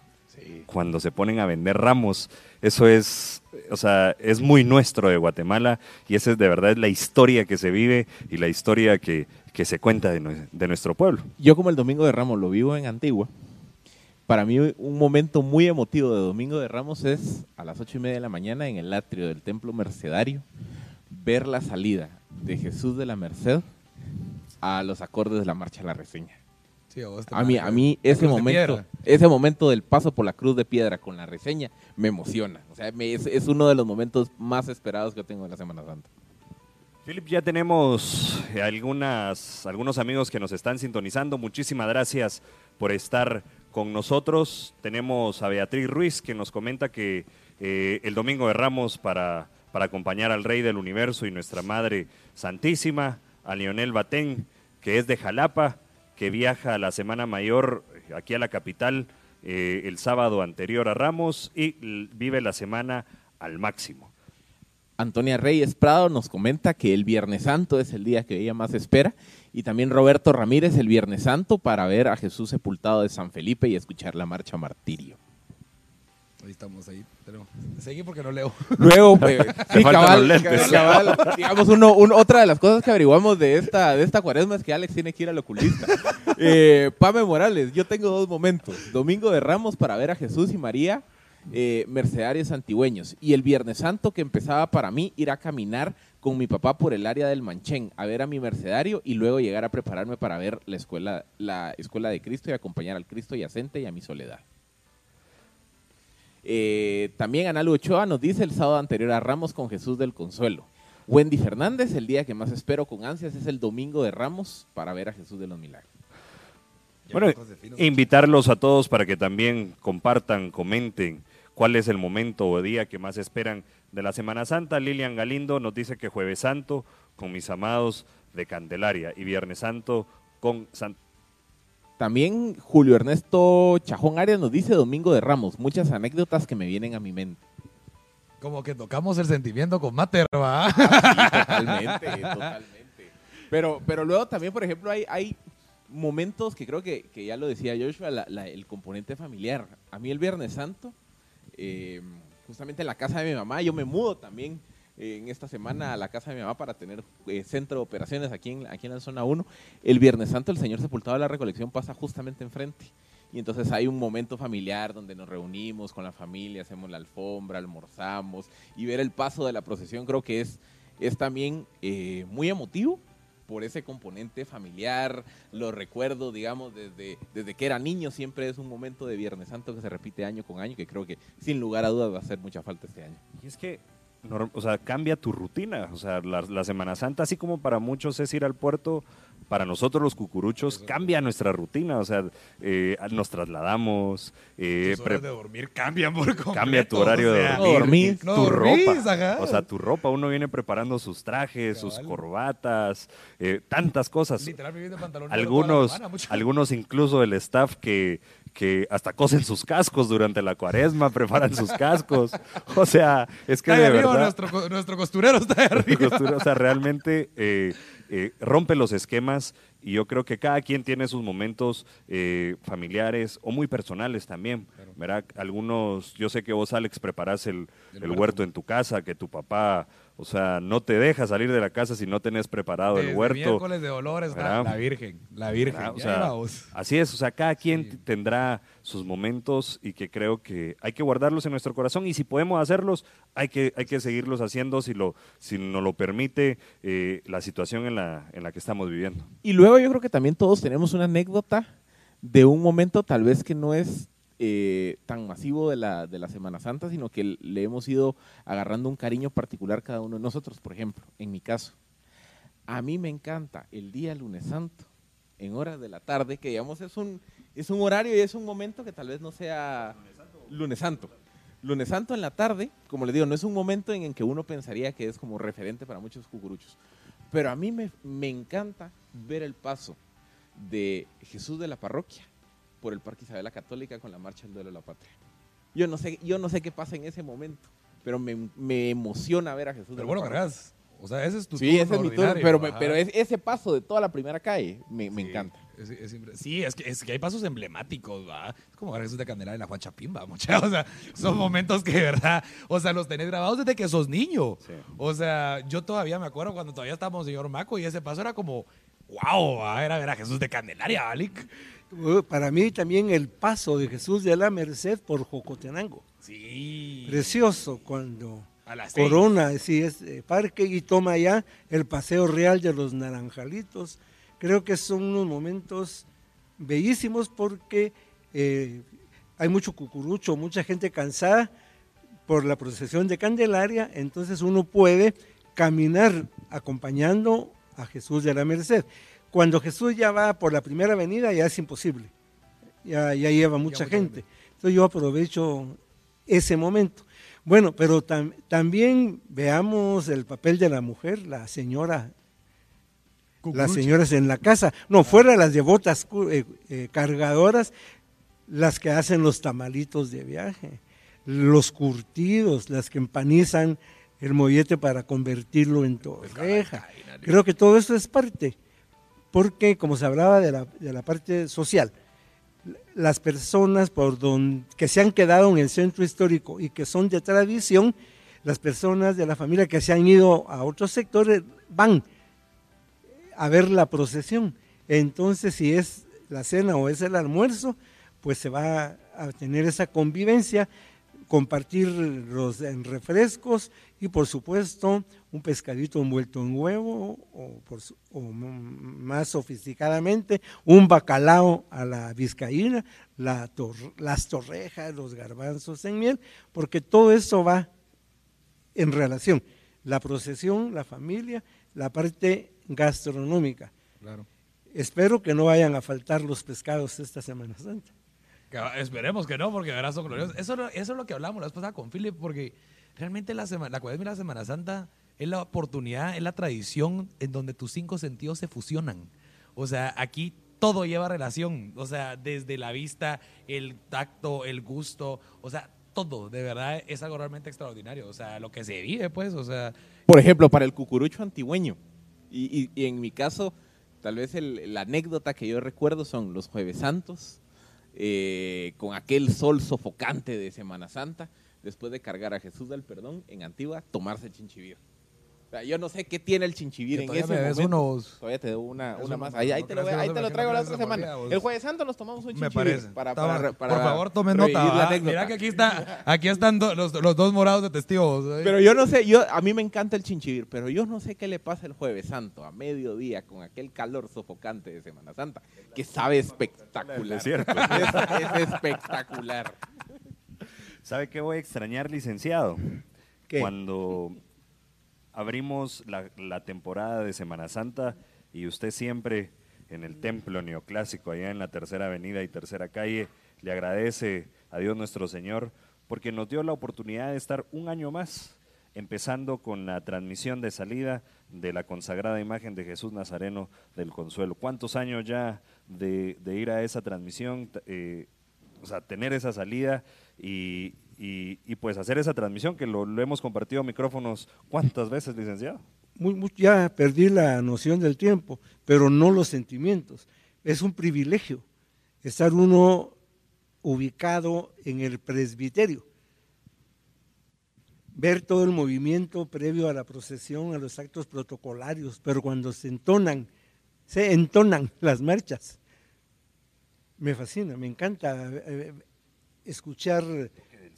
cuando se ponen a vender ramos, eso es, o sea, es muy nuestro de Guatemala y esa es de verdad la historia que se vive y la historia que, que se cuenta de, de nuestro pueblo. Yo como el Domingo de Ramos lo vivo en Antigua, para mí un momento muy emotivo de Domingo de Ramos es a las ocho y media de la mañana en el atrio del Templo Mercedario, ver la salida de Jesús de la Merced a los acordes de la Marcha a la Reseña. Sí, a vos te A mí, a mí ese de momento, ese momento del paso por la Cruz de Piedra con la reseña me emociona. O sea, me- es, es uno de los momentos más esperados que tengo en la Semana Santa. Philip, ya tenemos eh, algunas, algunos amigos que nos están sintonizando. Muchísimas gracias por estar con nosotros. Tenemos a Beatriz Ruiz que nos comenta que eh, el domingo de Ramos para, para acompañar al Rey del Universo y nuestra Madre Santísima, a Lionel Batén, que es de Jalapa, que viaja a la Semana Mayor aquí a la capital eh, el sábado anterior a Ramos y vive la semana al máximo. Antonia Reyes Prado nos comenta que el Viernes Santo es el día que ella más espera. Y también Roberto Ramírez el Viernes Santo para ver a Jesús sepultado de San Felipe y escuchar la marcha martirio. Ahí estamos, ahí. Tenemos. Seguí porque no leo. Luego, eh, sí, cabal, cabal, digamos, uno, un- otra de las cosas que averiguamos de esta, de esta cuaresma es que Alex tiene que ir al oculista. Eh, Pame Morales, yo tengo dos momentos. Domingo de Ramos para ver a Jesús y María, eh, mercedarios antigüeños. Y el Viernes Santo que empezaba para mí ir a caminar con mi papá por el área del Manchén, a ver a mi mercedario y luego llegar a prepararme para ver la escuela, la escuela de Cristo y acompañar al Cristo yacente y a mi soledad. Eh, también Analu Ochoa nos dice el sábado anterior a Ramos con Jesús del Consuelo. Wendy Fernández, el día que más espero con ansias es el domingo de Ramos para ver a Jesús de los Milagros. Bueno, invitarlos a todos para que también compartan, comenten cuál es el momento o día que más esperan de la Semana Santa. Lilian Galindo nos dice que Jueves Santo con mis amados de Candelaria y Viernes Santo con San... También Julio Ernesto Chajón Arias nos dice domingo de Ramos, muchas anécdotas que me vienen a mi mente. Como que tocamos el sentimiento con Mater, ¿va? Totalmente, totalmente. Pero, pero luego también, por ejemplo, hay, hay momentos que creo que, que ya lo decía Joshua, la- la- el componente familiar. A mí el Viernes Santo, eh, justamente en la casa de mi mamá, yo me mudo también eh, en esta semana a la casa de mi mamá para tener eh, centro de operaciones aquí en, aquí en la zona 1. El Viernes Santo el Señor Sepultado de la Recolección pasa justamente enfrente. Y entonces hay un momento familiar donde nos reunimos con la familia, hacemos la alfombra, almorzamos y ver el paso de la procesión creo que es, es también muy emotivo por ese componente familiar, los recuerdos, digamos, desde, desde que era niño, siempre es un momento de Viernes Santo que se repite año con año, que creo que sin lugar a dudas va a hacer mucha falta este año. Y es que, o sea, cambia tu rutina. O sea, la, la Semana Santa, así como para muchos es ir al puerto, para nosotros los cucuruchos cambia nuestra rutina. O sea, eh, nos trasladamos, eh, Tus pre- horas de dormir cambian por completo. cambia tu horario o de No dormir, dormís. tu No ropa. ajá. O sea, tu ropa, uno viene preparando sus trajes, sus corbatas, eh, tantas cosas. Literal viviendo en pantalón Algunos, semana, algunos incluso el staff que, que hasta cosen sus cascos durante la cuaresma, preparan sus cascos. O sea, es que Está de arriba verdad... nuestro, co- nuestro costurero está ahí arriba. o sea, realmente eh, eh, rompe los esquemas y yo creo que cada quien tiene sus momentos eh, familiares o muy personales también. ¿verdad? Algunos, yo sé que vos, Alex, preparás el, El huerto en tu casa, que tu papá, o sea, no te deja salir de la casa si no tenés preparado Desde el huerto. miércoles de dolores, ¿verdad? la Virgen, la Virgen. O sea, así es, o sea, cada quien Sí. tendrá sus momentos y que creo que hay que guardarlos en nuestro corazón y si podemos hacerlos, hay que, hay que seguirlos haciendo si, lo, si nos lo permite eh, la situación en la, en la que estamos viviendo. Y luego yo creo que también todos tenemos una anécdota de un momento tal vez que no es eh, tan masivo de la, de la Semana Santa, sino que le hemos ido agarrando un cariño particular cada uno de nosotros. Por ejemplo, en mi caso, a mí me encanta el día lunes santo, en horas de la tarde, que digamos es un, es un horario y es un momento que tal vez no sea lunes santo. Lunes santo en la tarde, como les digo, no es un momento en el que uno pensaría que es como referente para muchos cucuruchos. Pero a mí me, me encanta ver el paso de Jesús de la parroquia por el Parque Isabel la Católica con la marcha del duelo de la patria. Yo no sé, yo no sé qué pasa en ese momento, pero me, me emociona ver a Jesús Pero bueno, cargas. O sea, ese es tu Sí, ese es mi turno, pero, me- pero es- ese paso de toda la primera calle me, me Sí, encanta. es- es sí, es que, es que hay pasos emblemáticos, ¿va? Es como ver a Jesús de Candelaria en la Juan Chapín, ¿va? mucha? O sea, son momentos que, de verdad, o sea, los tenés grabados desde que sos niño. Sí. O sea, yo todavía me acuerdo cuando todavía estábamos señor Maco y ese paso era como, wow, ¿va? era ver a Jesús de Candelaria, Alic. Para mí también el paso de Jesús de la Merced por Jocotenango. Sí. Precioso cuando A las. Corona, sí, es eh, parque y toma ya el paseo real de los naranjalitos. Creo que son unos momentos bellísimos porque eh, hay mucho cucurucho, mucha gente cansada por la procesión de Candelaria, entonces uno puede caminar acompañando a Jesús de la Merced. Cuando Jesús ya va por la primera avenida ya es imposible, ya, ya lleva mucha mucha gente. gente. Entonces yo aprovecho ese momento. Bueno, pero tam- también veamos el papel de la mujer, la señora, las señoras en la casa, no, fuera las devotas eh, eh, cargadoras, las que hacen los tamalitos de viaje, los curtidos, las que empanizan el mollete para convertirlo en torreja. Creo que todo eso es parte, porque como se hablaba de la, parte social, las personas por don- que se han quedado en el centro histórico y que son de tradición, las personas de la familia que se han ido a otros sectores van a ver la procesión. Entonces, si es la cena o es el almuerzo, pues se va a tener esa convivencia, compartir los refrescos y por supuesto un pescadito envuelto en huevo o, por o más sofisticadamente un bacalao a la vizcaína, la tor- las torrejas, los garbanzos en miel, porque todo eso va en relación. La procesión, la familia, la parte gastronómica. Claro. Espero que no vayan a faltar los pescados esta Semana Santa. Que- Esperemos que no, porque verás son gloriosos. Eso, lo- eso es lo que hablamos la vez pasada con Philip, porque realmente la, semana, la cuaresma y la Semana Santa es la oportunidad, es la tradición en donde tus cinco sentidos se fusionan. O sea, aquí todo lleva relación. O sea, desde la vista, el tacto, el gusto, o sea, todo, de verdad, es algo realmente extraordinario. O sea, lo que se vive, pues, o sea, Por ejemplo, para el cucurucho antigueño. Y, y- y en mi caso, tal vez el- la anécdota que yo recuerdo son los jueves santos, eh, con aquel sol sofocante de Semana Santa, después de cargar a Jesús del Perdón en Antigua, tomarse chinchivir. Sea, yo no sé qué tiene el chinchivir en ese me momento. unos- Todavía te debo una, una más. Ahí, te, lo, ahí te me- traigo la otra me semana. El jueves santo nos tomamos un me chinchivir. parece. Para, para, para Por favor, tomen nota. Mira que aquí, está, aquí están do- los, los dos morados de testigos. ¿eh? Pero yo no sé, yo a mí me encanta el chinchivir, pero yo no sé qué le pasa el jueves santo a mediodía con aquel calor sofocante de Semana Santa, que sabe espectacular. Es cierto. Es, es espectacular. ¿Sabe qué voy a extrañar, licenciado? ¿Qué? Cuando abrimos la, temporada de Semana Santa y usted siempre en el templo neoclásico, allá en la tercera avenida y tercera calle, le agradece a Dios nuestro Señor porque nos dio la oportunidad de estar un año más, empezando con la transmisión de salida de la consagrada imagen de Jesús Nazareno del Consuelo. ¿Cuántos años ya de, ir a esa transmisión? Eh, o sea, tener esa salida y, y- pues hacer esa transmisión que lo, hemos compartido micrófonos cuántas veces, licenciado. Muy- ya perdí la noción del tiempo, pero no los sentimientos. Es un privilegio estar uno ubicado en el presbiterio, ver todo el movimiento previo a la procesión, a los actos protocolarios, pero cuando se entonan, se entonan las marchas, me fascina, me encanta eh, escuchar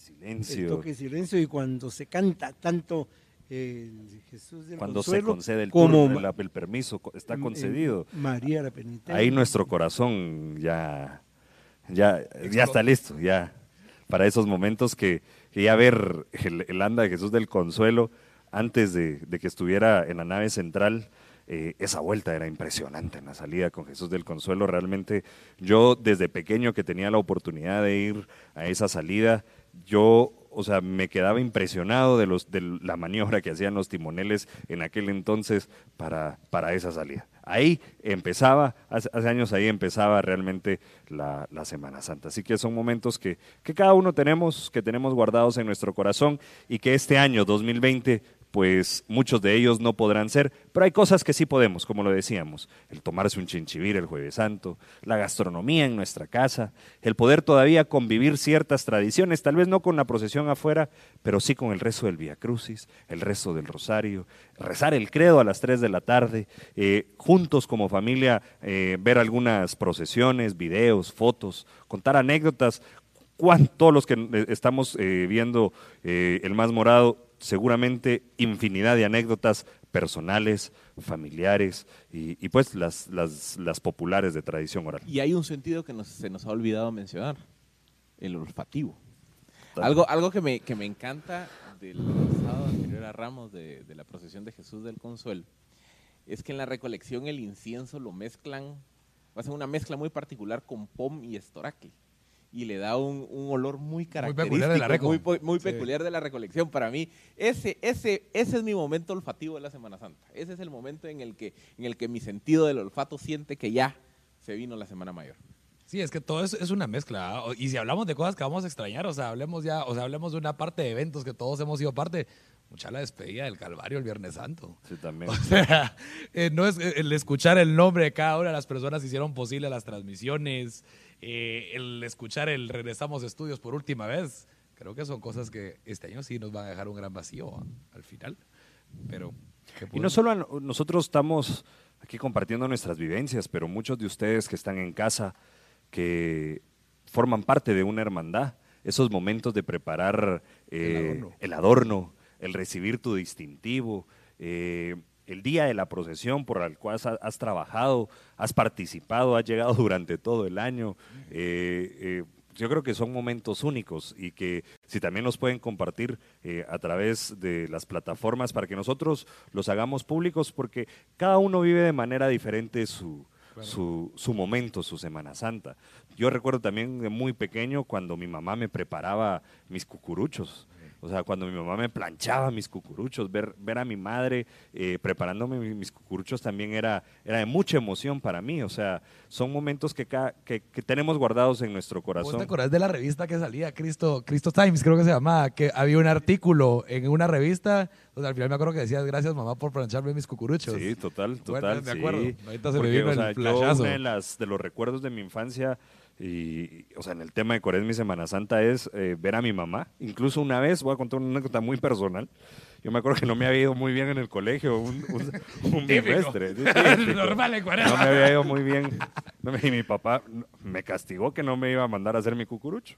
El silencio, toque de silencio y cuando se canta tanto el Jesús del cuando se concede el, como turno, el, el permiso está concedido. María la penitente. Ahí nuestro corazón ya, ya, ya está listo, ya para esos momentos que, que ya ver el, el anda de Jesús del Consuelo antes de, de que estuviera en la nave central, eh, esa vuelta era impresionante en la salida con Jesús del Consuelo. Realmente yo desde pequeño que tenía la oportunidad de ir a esa salida, yo, o sea, me quedaba impresionado de, los, de la maniobra que hacían los timoneles en aquel entonces para, para esa salida. ahí empezaba, hace, hace años ahí empezaba realmente la, la Semana Santa. Así que son momentos que, que cada uno tenemos, que tenemos guardados en nuestro corazón y que este año 2020 pues muchos de ellos no podrán ser, pero hay cosas que sí podemos, como lo decíamos, el tomarse un chinchivir el jueves santo, la gastronomía en nuestra casa, el poder todavía convivir ciertas tradiciones, tal vez no con la procesión afuera, pero sí con el resto del Via Crucis, el resto del Rosario, rezar el credo a las 3 de la tarde, eh, juntos como familia eh, ver algunas procesiones, videos, fotos, contar anécdotas, todos los que eh, estamos viendo el más morado seguramente infinidad de anécdotas personales, familiares y, y pues las, las, las, populares de tradición oral. Y hay un sentido que nos, se nos ha olvidado mencionar, el olfativo. Algo, algo que, me, que me encanta del sábado anterior a Ramos de, de la procesión de Jesús del Consuelo es que en la recolección el incienso lo mezclan, hacen una mezcla muy particular con pom y estoraque y le da un, un, olor muy característico, muy peculiar de la, muy, muy peculiar sí. de la recolección. Para mí, ese, ese, ese es mi momento olfativo de la Semana Santa. Ese es el momento en el, que, en el que mi sentido del olfato siente que ya se vino la Semana Mayor. Sí, es que todo es, es una mezcla. ¿eh? Y si hablamos de cosas que vamos a extrañar, o sea, hablemos ya, o sea, hablemos de una parte de eventos que todos hemos sido parte. Mucha la despedida del Calvario el Viernes Santo. Sí, también. O sea, eh, no es el escuchar el nombre de cada una de las personas que hicieron posible las transmisiones, eh, el escuchar el regresamos estudios por última vez, creo que son cosas que este año sí nos van a dejar un gran vacío ¿eh? al final. Pero, y no solo a, nosotros estamos aquí compartiendo nuestras vivencias, pero muchos de ustedes que están en casa, que forman parte de una hermandad, esos momentos de preparar eh, el, adorno. el, adorno. el recibir tu distintivo, eh, el día de la procesión por el cual has, has, trabajado, has participado, has llegado durante todo el año. Eh, eh, yo creo que son momentos únicos y que si también los pueden compartir eh, a través de las plataformas para que nosotros los hagamos públicos, porque cada uno vive de manera diferente su, su, su, momento, su Semana Santa. Yo recuerdo también de muy pequeño cuando mi mamá me preparaba mis cucuruchos. O sea, cuando mi mamá me planchaba mis cucuruchos, ver, ver a mi madre eh, preparándome mis cucuruchos también era, era de mucha emoción para mí. O sea, son momentos que, que, que tenemos guardados en nuestro corazón. ¿Vos te acordás de la revista que salía, Cristo, Cristo Times, creo que se llamaba, que había un artículo en una revista donde al final me acuerdo que decías, gracias mamá por plancharme mis cucuruchos. Sí, total, total. Bueno, me acuerdo. Sí. Ahorita se Porque, me vino o sea, el yo flashazo. una de, las, de los recuerdos de mi infancia y, o sea, en el tema de Cuaresma y Semana Santa es eh, ver a mi mamá. Incluso una vez, voy a contar una anécdota muy personal. Yo me acuerdo que no me había ido muy bien en el colegio, un, un, un bimestre. Normal en Cuaresma. No me había ido muy bien. Y mi papá me castigó que no me iba a mandar a hacer mi cucurucho.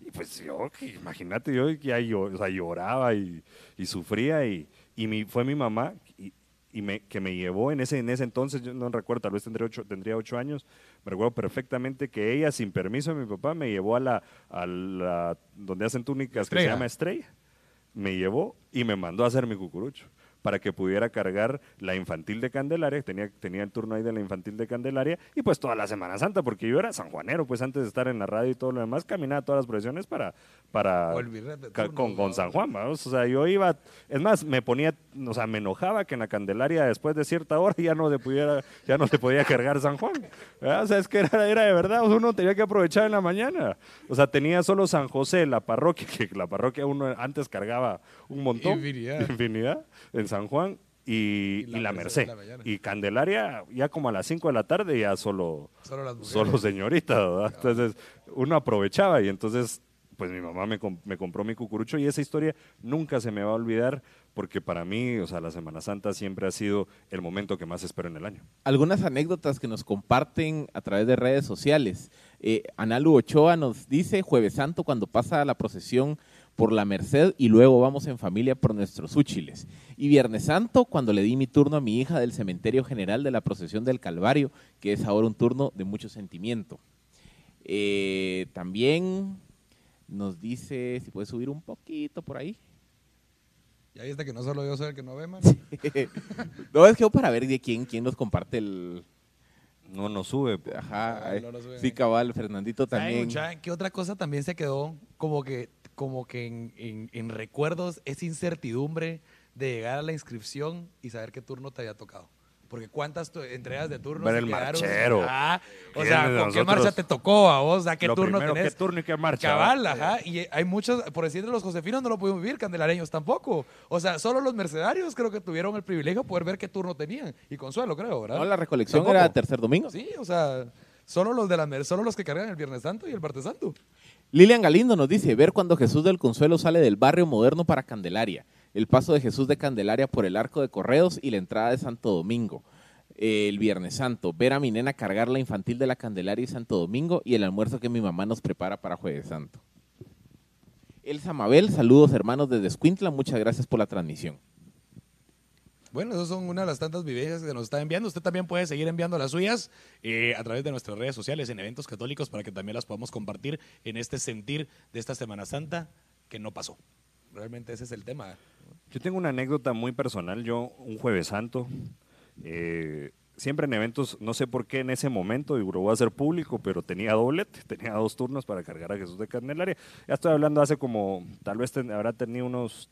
Y pues yo, imagínate, yo ya yo, o sea, lloraba y, y sufría y, y mi, fue mi mamá y, y me, que me llevó en ese, en ese entonces, yo no recuerdo, tal vez tendría ocho, tendría ocho años, me recuerdo perfectamente que ella, sin permiso de mi papá, me llevó a la, a la donde hacen túnicas que se llama Estrella. Me llevó y me mandó a hacer mi cucurucho para que pudiera cargar la infantil de Candelaria, tenía, tenía el turno ahí de la infantil de Candelaria, y pues toda la Semana Santa, porque yo era sanjuanero, pues antes de estar en la radio y todo lo demás, caminaba todas las procesiones para, para turno, con, con. San Juan, vamos, o sea, yo iba, es más, me ponía, o sea, me enojaba que en la Candelaria después de cierta hora ya no se pudiera, ya no se podía cargar San Juan, ¿verdad? o sea, es que era, era de verdad, uno tenía que aprovechar en la mañana, o sea, tenía solo San José, la parroquia, que la parroquia uno antes cargaba un montón, Infinidad. infinidad, en San Juan, y, Y la y la Merced la y Candelaria ya como a las 5 de la tarde ya solo, Solo las mujeres. solo señorita, ¿verdad? Entonces uno aprovechaba y entonces pues mi mamá me, me compró mi cucurucho y esa historia nunca se me va a olvidar porque para mí, o sea, la Semana Santa siempre ha sido el momento que más espero en el año. algunas anécdotas que nos comparten a través de redes sociales. Eh, Analu Ochoa nos dice, Jueves Santo cuando pasa la procesión por la Merced y luego vamos en familia por nuestros úchiles. Y Viernes Santo cuando le di mi turno a mi hija del cementerio general de la procesión del Calvario, que es ahora un turno de mucho sentimiento. Eh, también nos dice, si puedes subir un poquito por ahí. Ya viste que no solo yo soy el que no ve, man. no, es que yo para ver de quién, quién nos comparte el... No nos sube. po. Ajá, no lo suben sí, cabal, Fernandito ¿Saben, también. mucha, ¿Qué otra cosa también se quedó como que, como que en, en- en recuerdos esa incertidumbre de llegar a la inscripción y saber qué turno te había tocado? Porque cuántas entregas de turnos Ver el quedaron? marchero. Ajá. O ¿Quién sea, de ¿con qué marcha te tocó a vos? ¿A qué Lo turno primero, tenés? ¿qué turno y qué marcha? Cabal, ajá. Y hay muchos, por decirte, los josefinos no lo pudieron vivir, candelareños tampoco. O sea, solo los mercenarios creo que tuvieron el privilegio de poder ver qué turno tenían. Y Consuelo, creo, ¿verdad? No, la recolección Tampoco. era tercer domingo. Sí, o sea, solo los de la solo los que cargan el Viernes Santo y el Martes Santo. Lilian Galindo nos dice, ver cuando Jesús del Consuelo sale del barrio moderno para Candelaria, el paso de Jesús de Candelaria por el arco de Correos y la entrada de Santo Domingo, el Viernes Santo, ver a mi nena cargar la infantil de la Candelaria y Santo Domingo y el almuerzo que mi mamá nos prepara para Jueves Santo. Elsa Mabel, saludos hermanos desde Escuintla, muchas gracias por la transmisión. Bueno, esas son una de las tantas vivencias que nos está enviando. Usted también puede seguir enviando las suyas eh, a través de nuestras redes sociales en eventos católicos para que también las podamos compartir en este sentir de esta Semana Santa que no pasó. Realmente ese es el tema. Yo tengo una anécdota muy personal. Yo, un Jueves Santo, eh, siempre en eventos, no sé por qué en ese momento, y lo voy a hacer público, pero tenía doblete, tenía dos turnos para cargar a Jesús de Candelaria. Ya estoy hablando hace como, tal vez habrá tenido unos,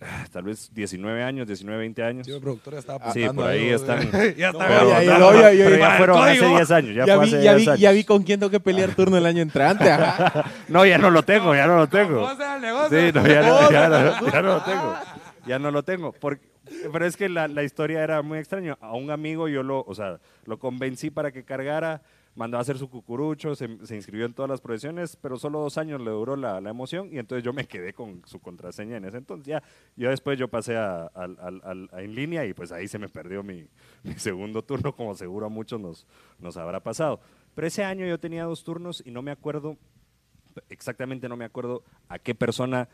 tal vez 19 años, 19, 20 años. Sí, el productor ya estaba Ah, sí, apuntando por ahí ¿no? están. ya está. Pero, ya, ya, no, ya, ya, pero ya, ya fueron hace código. 10 años. Ya, Ya, fue vi, hace ya, 10 vi, años. ya vi con quién tengo que pelear turno el año entrante. ajá. No, ya no lo tengo, ya no lo tengo. Sí, no, ya, no, ya no- ya no lo tengo. Ya no lo tengo. Porque, pero es que la, la historia era muy extraña. A un amigo yo lo, o sea, lo convencí para que cargara, mandó a hacer su cucurucho, se, se inscribió en todas las profesiones, pero solo dos años le duró la, la emoción y entonces yo me quedé con su contraseña en ese entonces. Ya, yo después yo pasé a, al- a en línea y pues ahí se me perdió mi, segundo turno, como seguro a muchos nos, nos habrá pasado. Pero ese año yo tenía dos turnos y no me acuerdo exactamente no me acuerdo a qué persona.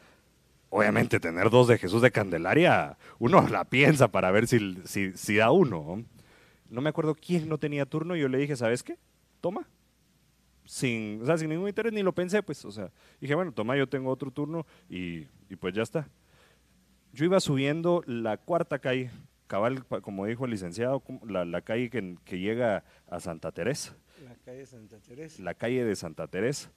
Obviamente, tener dos de Jesús de Candelaria, uno la piensa para ver si, si, da uno. ¿no? No me acuerdo quién no tenía turno y yo le dije, ¿sabes qué? Toma. Sin, o sea, sin ningún interés, ni lo pensé, pues. O sea, dije, bueno, toma, yo tengo otro turno y, y pues ya está. Yo iba subiendo la cuarta calle, cabal, como dijo el licenciado, la, la calle que, que llega a Santa Teresa La calle Santa Teresa. la calle de Santa Teresa.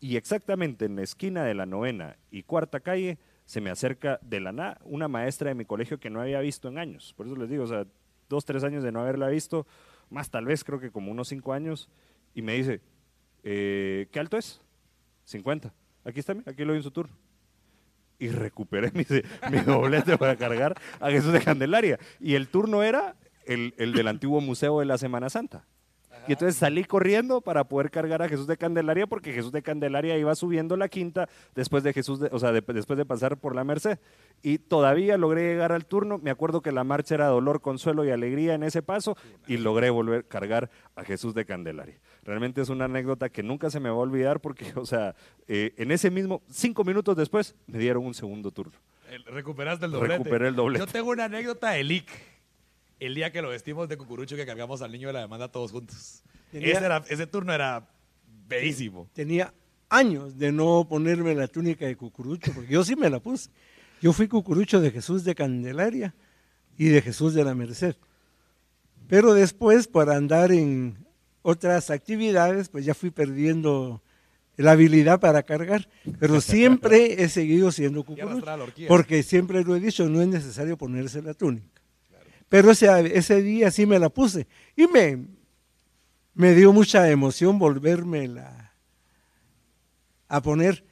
Y exactamente en la esquina de la novena y cuarta calle se me acerca de la nada una maestra de mi colegio que no había visto en años. Por eso les digo, o sea, dos, tres años de no haberla visto, más tal vez creo que como unos cinco años, y me dice, eh, ¿qué alto es? 50. Aquí está, aquí lo vi en su turno. Y recuperé mi, doblete para cargar a Jesús de Candelaria. Y el turno era el del antiguo museo de la Semana Santa. Y entonces salí corriendo para poder cargar a Jesús de Candelaria porque Jesús de Candelaria iba subiendo la quinta después de Jesús, de- o sea, de- después de pasar por la Merced. Y todavía logré llegar al turno. Me acuerdo que la marcha era dolor, consuelo y alegría en ese paso y logré volver a cargar a Jesús de Candelaria. Realmente es una anécdota que nunca se me va a olvidar porque, o sea, eh, en ese mismo, cinco minutos después, me dieron un segundo turno. El- recuperaste el doblete. Recuperé el doblete. Yo tengo una anécdota de Lick. El día que lo vestimos de cucurucho que cargamos al niño de la demanda todos juntos. Tenía- Ese, era- ese turno era bellísimo. Tenía años de no ponerme la túnica de cucurucho, porque yo sí me la puse. Yo fui cucurucho de Jesús de Candelaria y de Jesús de la Merced. Pero después, para andar en otras actividades, pues ya fui perdiendo la habilidad para cargar. Pero siempre he seguido siendo cucurucho. Porque siempre lo he dicho, no es necesario ponerse la túnica. Pero ese, ese día sí me la puse. Y me, me dio mucha emoción volvérmela a poner.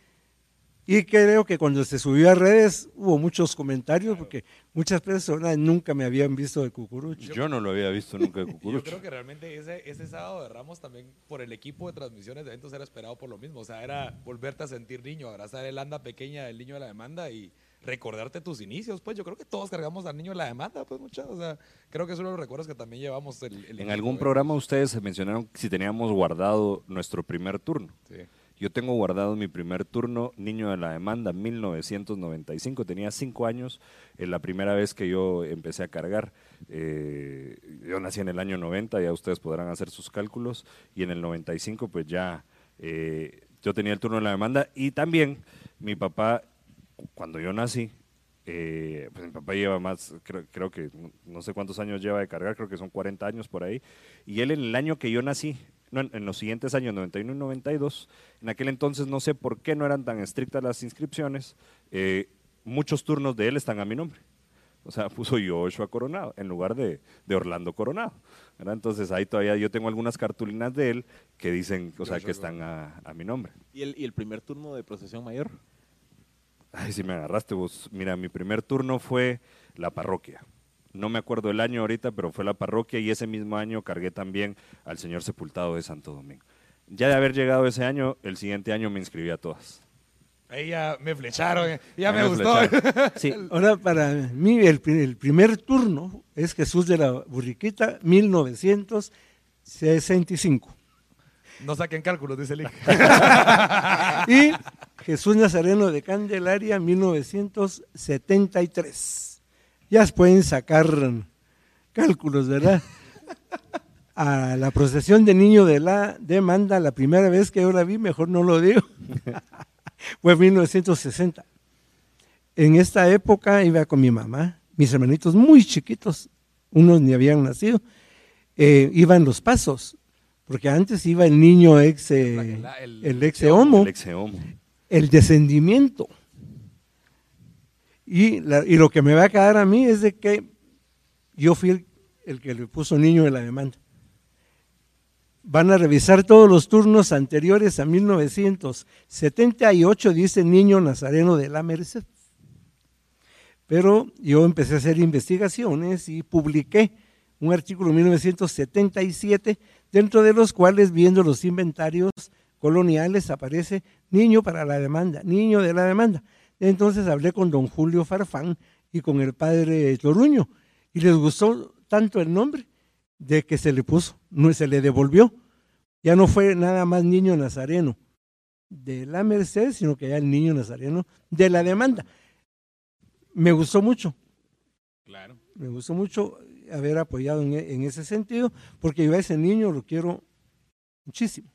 Y creo que cuando se subió a redes hubo muchos comentarios porque muchas personas nunca me habían visto de cucurucho. Yo no lo había visto nunca de Y Yo cucurucho. creo que realmente ese, ese sábado de Ramos también por el equipo de transmisiones de eventos era esperado por lo mismo. O sea, era volverte a sentir niño, abrazar el anda pequeña del niño de la demanda y recordarte tus inicios. Pues yo creo que todos cargamos al niño de la demanda, pues muchachos. O sea, creo que es uno de los recuerdos que también llevamos. El, el En algún ¿eh? programa ustedes mencionaron si teníamos guardado nuestro primer turno. Sí. Yo tengo guardado mi primer turno, Niño de la Demanda, 1995. Tenía cinco años, eh, la primera vez que yo empecé a cargar. Eh, yo nací en el año 90, ya ustedes podrán hacer sus cálculos. Y en el 95, pues ya eh, yo tenía el turno de la demanda. Y también mi papá, cuando yo nací, eh, pues mi papá lleva más, creo, creo que no- sé cuántos años lleva de cargar, creo que son 40 años por ahí. Y él en el año que yo nací, no, en, en los siguientes años, 91 y 92, en aquel entonces no sé por qué no eran tan estrictas las inscripciones, eh, muchos turnos de él están a mi nombre. O sea, puso Joshua Coronado en lugar de, de Orlando Coronado. ¿verdad? Entonces ahí todavía yo tengo algunas cartulinas de él que dicen, o sea, que están a, a mi nombre. ¿Y el, ¿Y el primer turno de procesión mayor? Ay, si me agarraste vos. Mira, mi primer turno fue la parroquia. No me acuerdo el año ahorita, pero fue la parroquia y ese mismo año cargué también al Señor Sepultado de Santo Domingo. Ya de haber llegado ese año, el siguiente año me inscribí a todas. Ahí ya me flecharon, eh. ya me, gustó. Sí, Ahora, para mí, el, el primer turno es Jesús de la Burriquita, 1965. No saquen cálculos, dice Lick. Y Jesús Nazareno de Candelaria, 1973. Ya pueden sacar cálculos, ¿verdad? A la procesión de niño de la demanda, la primera vez que yo la vi, mejor no lo digo, fue en 1960. En esta época iba con mi mamá, mis hermanitos muy chiquitos, unos ni habían nacido, eh, iban los pasos, porque antes iba el niño ex, eh, el ex homo, el ex homo. El descendimiento. Y, lo que me va a quedar a mí es de que yo fui el, el que le puso niño de la demanda. Van a revisar todos los turnos anteriores a 1978, dice niño nazareno de la Merced. Pero yo empecé a hacer investigaciones y publiqué un artículo en 1977, dentro de los cuales, viendo los inventarios coloniales, aparece niño para la demanda, niño de la demanda. Entonces hablé con don Julio Farfán y con el padre Toruño, y les gustó tanto el nombre de que se le puso, no se le devolvió. Ya no fue nada más niño nazareno de la Merced, sino que ya el niño nazareno de la demanda. Me gustó mucho, Claro. me gustó mucho haber apoyado en, en ese sentido, porque yo a ese niño lo quiero muchísimo.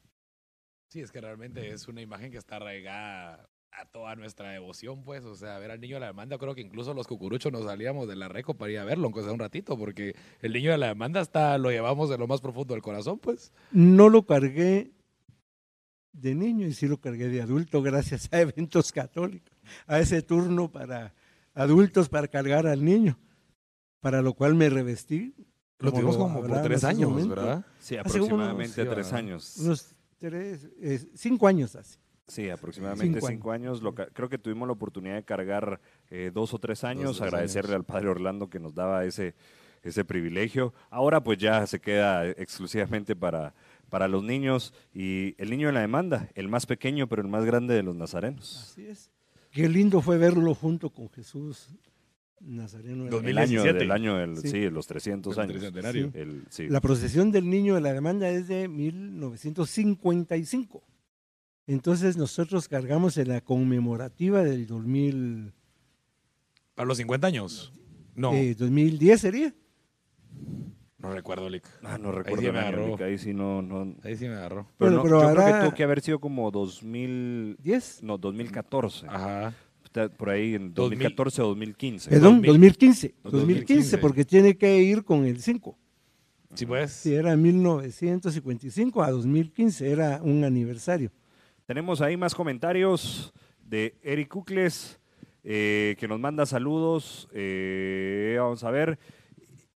Sí, es que realmente es una imagen que está arraigada a toda nuestra devoción, pues. O sea, ver al niño de la demanda, creo que incluso los cucuruchos nos salíamos de la reco para ir a verlo, aunque sea un ratito, porque el niño de la demanda hasta lo llevamos de lo más profundo del corazón, pues. No lo cargué de niño y sí lo cargué de adulto gracias a eventos católicos, a ese turno para adultos para cargar al niño, para lo cual me revestí. Lo tuvimos como por tres años, momento, ¿verdad? Sí, unos- aproximadamente tres años. Unos tres, eh, cinco años hace. Sí, aproximadamente Cinco cinco, años. Creo que tuvimos la oportunidad de cargar eh, dos o tres años. agradecerle años. al padre Orlando que nos daba ese, ese privilegio. Ahora pues ya se queda exclusivamente para, para los niños y el niño en la demanda, el más pequeño pero el más grande de los nazarenos. Así es. Qué lindo fue verlo junto con Jesús Nazareno. de la- El año, 2017. del año del, Sí. sí. los 300 Del años. El- sí. La procesión del niño de la demanda es de 1955. Entonces nosotros cargamos en la conmemorativa del 2000, Para los 50 años. No, eh, 2010 sería. no recuerdo, Lick. Ah, no Ahí recuerdo sí el me agarró. Lick, ahí sí no, no- Ahí sí me agarró. Pero, Bueno, no, pero yo creo habrá- que tuvo que haber sido como 2000, 10. no, 2014. Ajá. Por ahí en 2000. 2014 o 2015. Perdón, 2000. 2015. 2015. 2015, porque tiene que ir con el 5. Sí, pues. Si era 1955 a 2015, era un aniversario. Tenemos ahí más comentarios de Eric Cucles, eh, que nos manda saludos. eh, vamos a ver.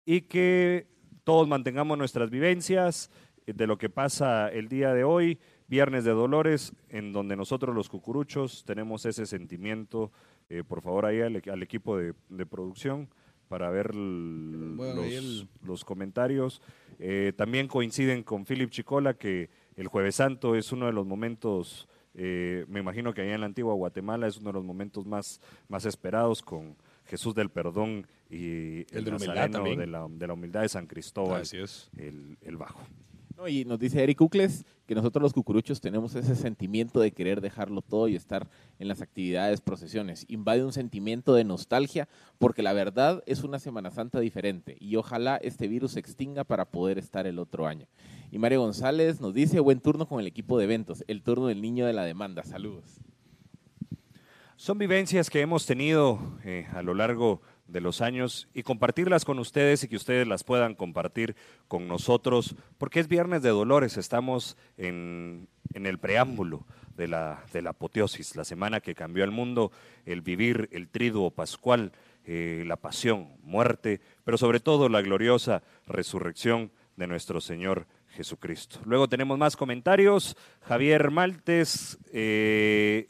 Y que todos mantengamos nuestras vivencias de lo que pasa el día de hoy, Viernes de Dolores, en donde nosotros los cucuruchos tenemos ese sentimiento. Eh, por favor, ahí al, al equipo de, de producción para ver Bueno, los, el- los comentarios. Eh, también coinciden con Philip Chicola que el Jueves Santo es uno de los momentos, eh, me imagino que allá en la antigua Guatemala es uno de los momentos más, más esperados con Jesús del Perdón y el, El de la de la, de la humildad de San Cristóbal, Así es. el, el bajo. No, y nos dice Eric Ucles que nosotros los cucuruchos tenemos ese sentimiento de querer dejarlo todo y estar en las actividades, procesiones. Invade un sentimiento de nostalgia porque la verdad es una Semana Santa diferente y ojalá este virus se extinga para poder estar el otro año. Y Mario González nos dice buen turno con el equipo de eventos, el turno del niño de la demanda. Saludos. Son vivencias que hemos tenido eh, a lo largo de los años y compartirlas con ustedes y que ustedes las puedan compartir con nosotros, porque es Viernes de Dolores, estamos en, en el preámbulo de la, de la apoteosis, la semana que cambió el mundo, el vivir el triduo pascual eh, la pasión, muerte, pero sobre todo la gloriosa resurrección de nuestro Señor Jesucristo. Luego tenemos más comentarios. Javier Maltes, eh,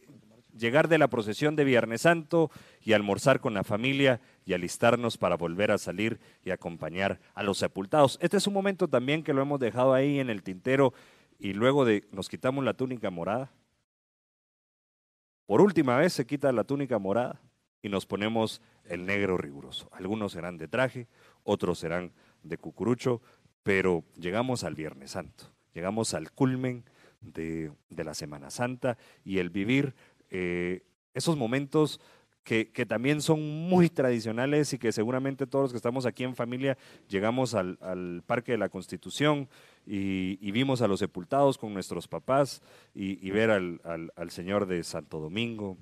llegar de la procesión de Viernes Santo y almorzar con la familia y alistarnos para volver a salir y acompañar a los sepultados. Este es un momento también que lo hemos dejado ahí en el tintero y luego de nos quitamos la túnica morada. Por última vez se quita la túnica morada y nos ponemos el negro riguroso. Algunos serán de traje, otros serán de cucurucho, pero llegamos al Viernes Santo, llegamos al culmen de, de la Semana Santa y el vivir eh, esos momentos que, que, también son muy tradicionales y que seguramente todos los que estamos aquí en familia llegamos al, al Parque de la Constitución y, y, vimos a los sepultados con nuestros papás y, y ver al, al, Señor de Santo Domingo,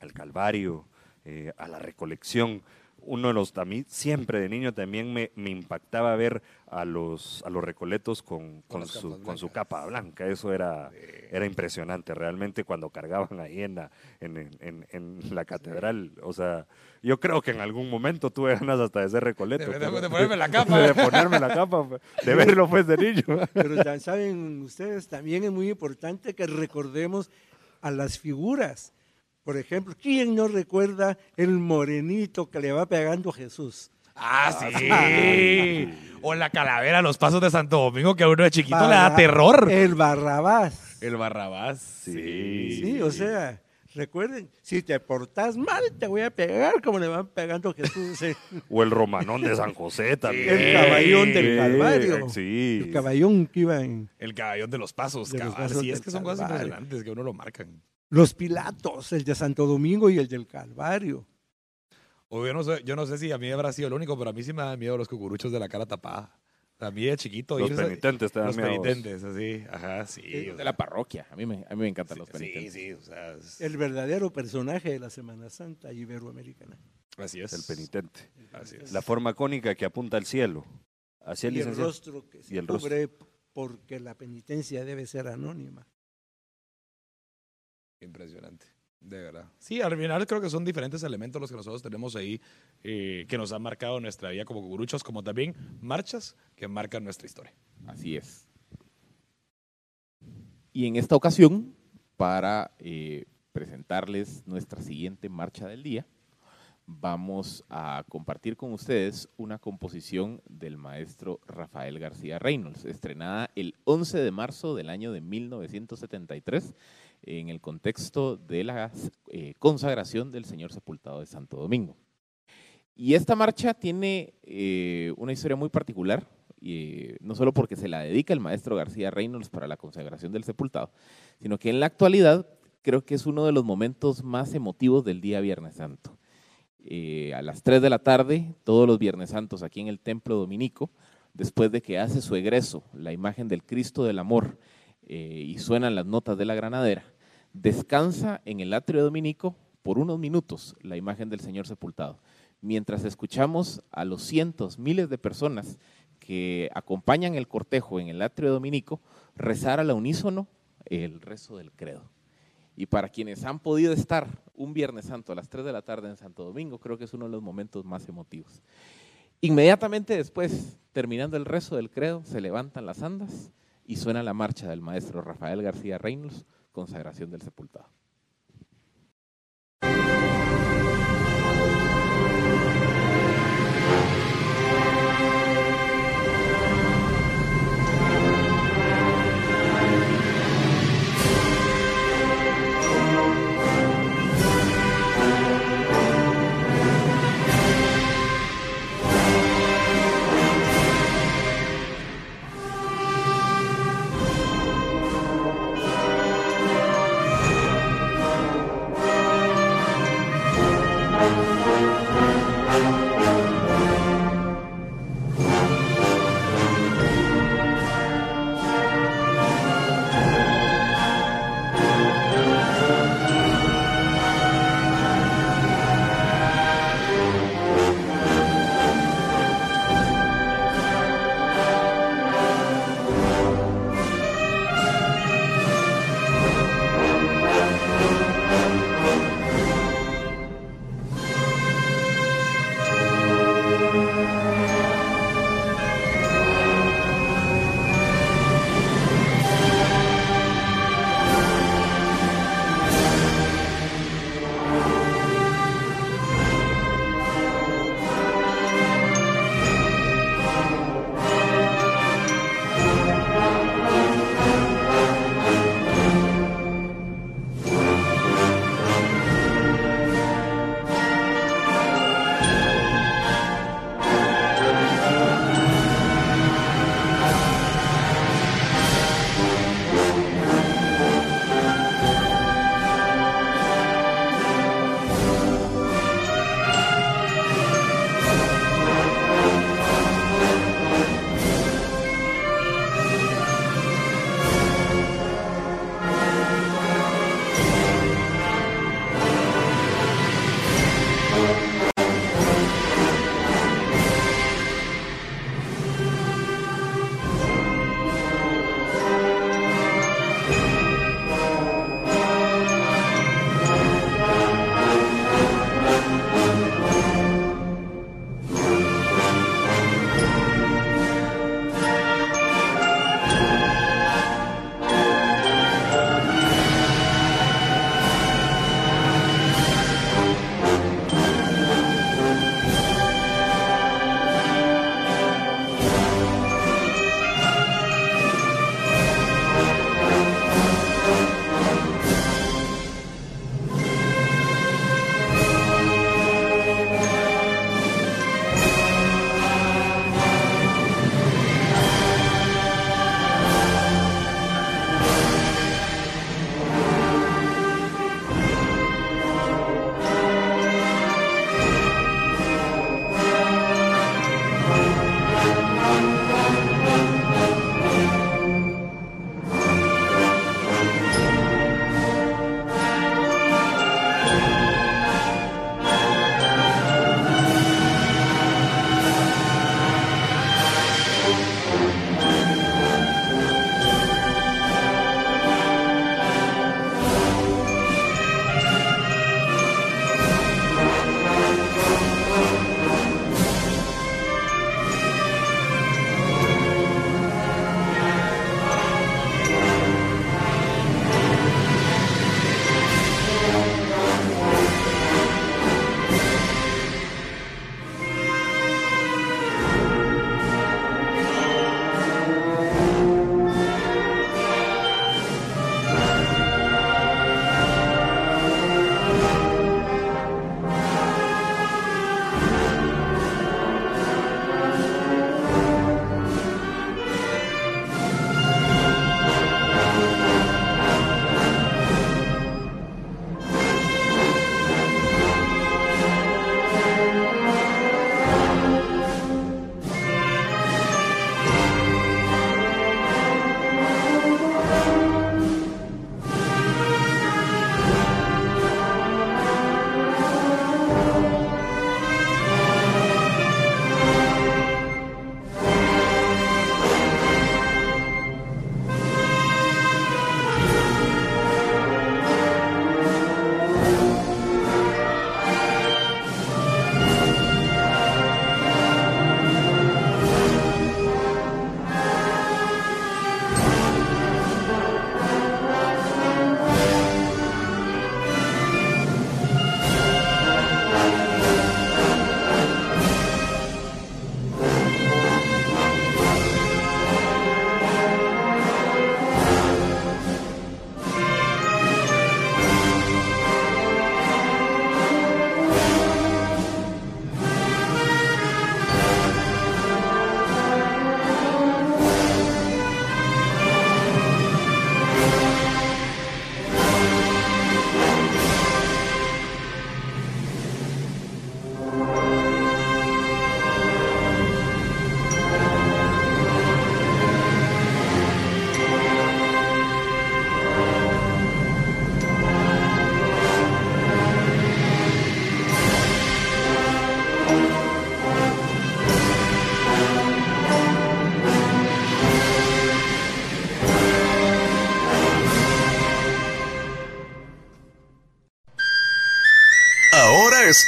al Calvario, eh, a la recolección uno de los, a mí siempre de niño también me, me impactaba ver a los, a los recoletos con, con, con su, con su capa blanca. Eso era, sí. era impresionante realmente cuando cargaban ahí en la, en, en, en la catedral. Sí. O sea, yo creo que en algún momento tuve ganas hasta de ser recoleto. De, de, de ponerme la capa. De, ponerme la capa, de verlo pues de niño. Pero ya saben ustedes, también es muy importante que recordemos a las figuras por ejemplo, ¿quién no recuerda el morenito que le va pegando a Jesús? Ah, sí. o la calavera, los pasos de Santo Domingo, que a uno de chiquito Barra, le da terror. El Barrabás. El Barrabás, sí. Sí, o sea, recuerden, si te portas mal, te voy a pegar como le van pegando a Jesús. ¿eh? o el Romanón de San José también. El caballón del Calvario. Sí. El caballón que iba en... El caballón de los pasos, de los pasos Sí, es que son cosas impresionantes que uno lo marcan. Los Pilatos, el de Santo Domingo y el del Calvario. O yo no sé, yo no sé si a mí habrá sido el único, pero a mí sí me da miedo los cucuruchos de la cara tapada. A mí de chiquito los irse, penitentes te dan Los miedo. penitentes, así, ajá, sí. de sea, la parroquia, a mí me, a mí me encantan sí, los penitentes. Sí, sí, o sea, es... El verdadero personaje de la Semana Santa iberoamericana. Así es. El penitente. Así es. La forma cónica que apunta al cielo. Así el y el rostro que se y el cubre rostro. porque la penitencia debe ser anónima. Impresionante. De verdad. Sí, al final creo que son diferentes elementos los que nosotros tenemos ahí eh, que nos han marcado nuestra vida como cucuruchos, como también marchas que marcan nuestra historia. Así es. Y en esta ocasión, para eh, presentarles nuestra siguiente marcha del día, vamos a compartir con ustedes una composición del maestro Rafael García Reynolds, estrenada el 11 de marzo del año de 1973 en el contexto de la eh, consagración del Señor Sepultado de Santo Domingo. Y esta marcha tiene eh, una historia muy particular, eh, no solo porque se la dedica el maestro García Reynolds para la consagración del sepultado, sino que en la actualidad creo que es uno de los momentos más emotivos del día Viernes Santo. A las 3 de la tarde, todos los Viernes Santos aquí en el Templo Dominico, después de que hace su egreso la imagen del Cristo del Amor, eh, y suenan las notas de la granadera, descansa en el atrio dominico por unos minutos la imagen del Señor sepultado, mientras escuchamos a los cientos, miles de personas que acompañan el cortejo en el atrio dominico rezar al unísono el rezo del credo. Y para quienes han podido estar un Viernes Santo a las 3 de la tarde en Santo Domingo, creo que es uno de los momentos más emotivos. Inmediatamente después, terminando el rezo del credo, se levantan las andas y suena la marcha del maestro Rafael García Reynolds, consagración del sepultado.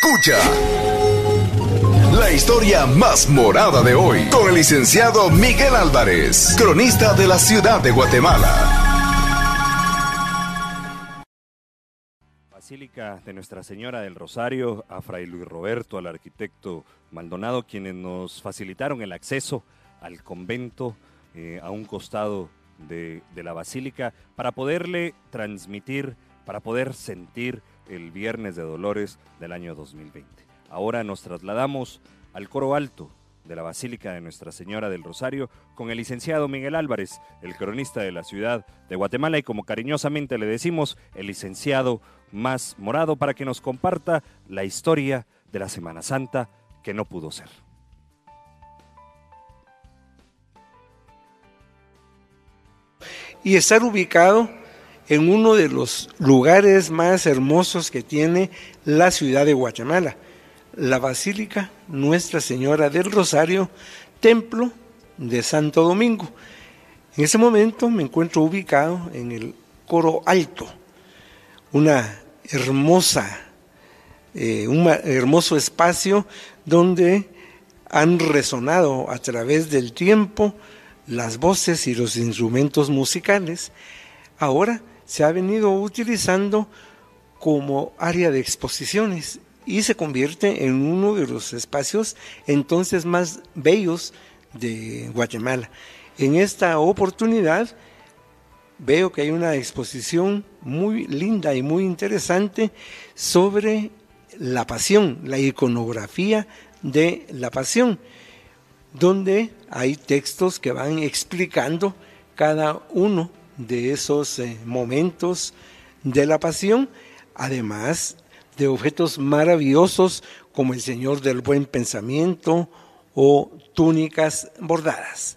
Escucha la historia más morada de hoy con el licenciado Miguel Álvarez, cronista de la ciudad de Guatemala. Basílica de Nuestra Señora del Rosario, a Fray Luis Roberto, al arquitecto Maldonado, quienes nos facilitaron el acceso al convento eh, a un costado de, de la basílica para poderle transmitir, para poder sentir el Viernes de Dolores del año 2020. Ahora nos trasladamos al coro alto de la Basílica de Nuestra Señora del Rosario con el licenciado Miguel Álvarez, el cronista de la ciudad de Guatemala y como cariñosamente le decimos, el licenciado más morado para que nos comparta la historia de la Semana Santa que no pudo ser. Y estar ubicado en uno de los lugares más hermosos que tiene la ciudad de Guatemala, la Basílica Nuestra Señora del Rosario, templo de Santo Domingo. En ese momento me encuentro ubicado en el coro alto, una hermosa, eh, un hermoso espacio donde han resonado a través del tiempo las voces y los instrumentos musicales. Ahora se ha venido utilizando como área de exposiciones y se convierte en uno de los espacios entonces más bellos de Guatemala. En esta oportunidad veo que hay una exposición muy linda y muy interesante sobre la pasión, la iconografía de la pasión, donde hay textos que van explicando cada uno de esos eh, momentos de la pasión, además de objetos maravillosos como el Señor del Buen Pensamiento o túnicas bordadas.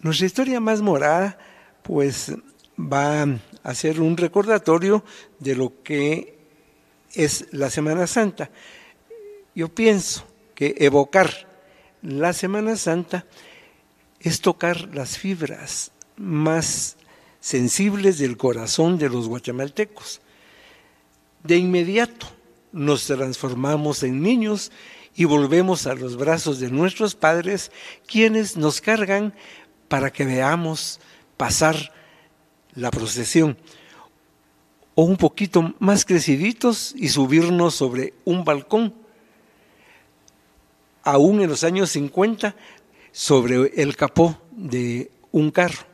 Nuestra historia más morada, pues va a ser un recordatorio de lo que es la Semana Santa. Yo pienso que evocar la Semana Santa es tocar las fibras más sensibles del corazón de los guatemaltecos. De inmediato nos transformamos en niños y volvemos a los brazos de nuestros padres, quienes nos cargan para que veamos pasar la procesión. O un poquito más creciditos y subirnos sobre un balcón. Aún en los años 50, sobre el capó de un carro.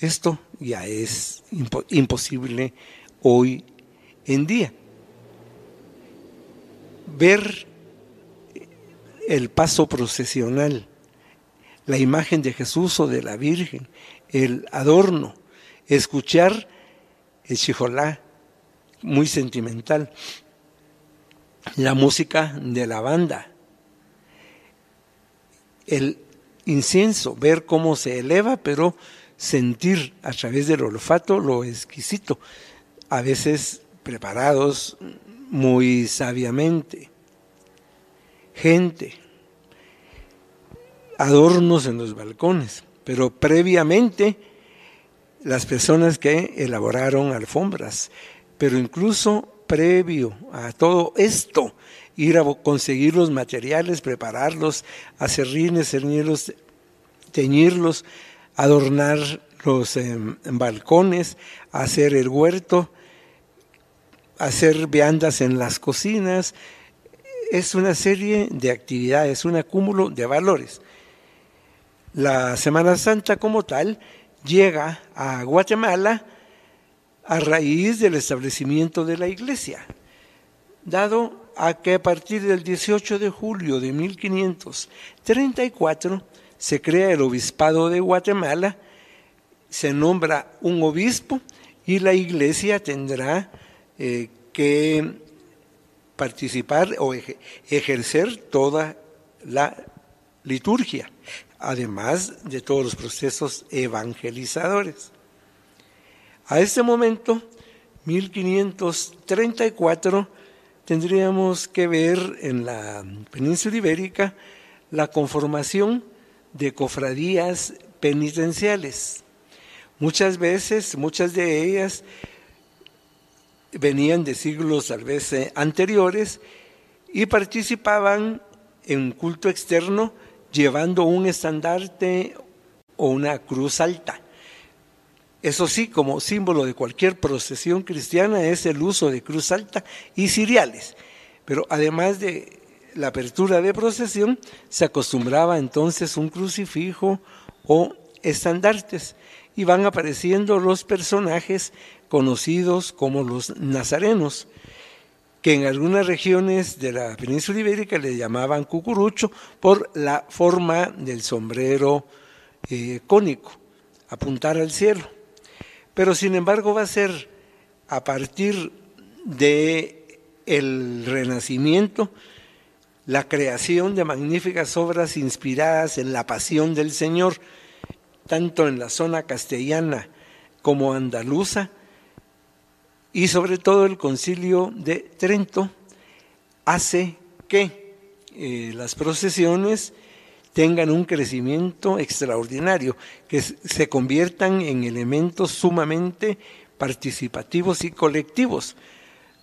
Esto ya es imposible hoy en día. Ver el paso procesional, la imagen de Jesús o de la Virgen, el adorno, escuchar el chijolá, muy sentimental, la música de la banda, el incienso, ver cómo se eleva, pero sentir a través del olfato lo exquisito, a veces preparados muy sabiamente. Gente, adornos en los balcones, pero previamente las personas que elaboraron alfombras, pero incluso previo a todo esto, ir a conseguir los materiales, prepararlos, hacer rines, teñirlos, teñirlos, adornar los em, balcones, hacer el huerto, hacer viandas en las cocinas. Es una serie de actividades, un acúmulo de valores. La Semana Santa como tal llega a Guatemala a raíz del establecimiento de la iglesia, dado a que a partir del 18 de julio de 1534 se crea el obispado de Guatemala, se nombra un obispo y la iglesia tendrá eh, que participar o ejercer toda la liturgia, además de todos los procesos evangelizadores. A este momento, 1534, tendríamos que ver en la península ibérica la conformación de cofradías penitenciales. Muchas veces, muchas de ellas venían de siglos tal vez eh, anteriores y participaban en culto externo llevando un estandarte o una cruz alta. Eso sí, como símbolo de cualquier procesión cristiana es el uso de cruz alta y ciriales. Pero además de la apertura de procesión, se acostumbraba entonces un crucifijo o estandartes y van apareciendo los personajes conocidos como los nazarenos, que en algunas regiones de la península ibérica le llamaban cucurucho por la forma del sombrero eh, cónico, apuntar al cielo. Pero sin embargo va a ser a partir de el renacimiento la creación de magníficas obras inspiradas en la pasión del Señor, tanto en la zona castellana como andaluza, y sobre todo el concilio de Trento hace que eh, las procesiones tengan un crecimiento extraordinario, que se conviertan en elementos sumamente participativos y colectivos,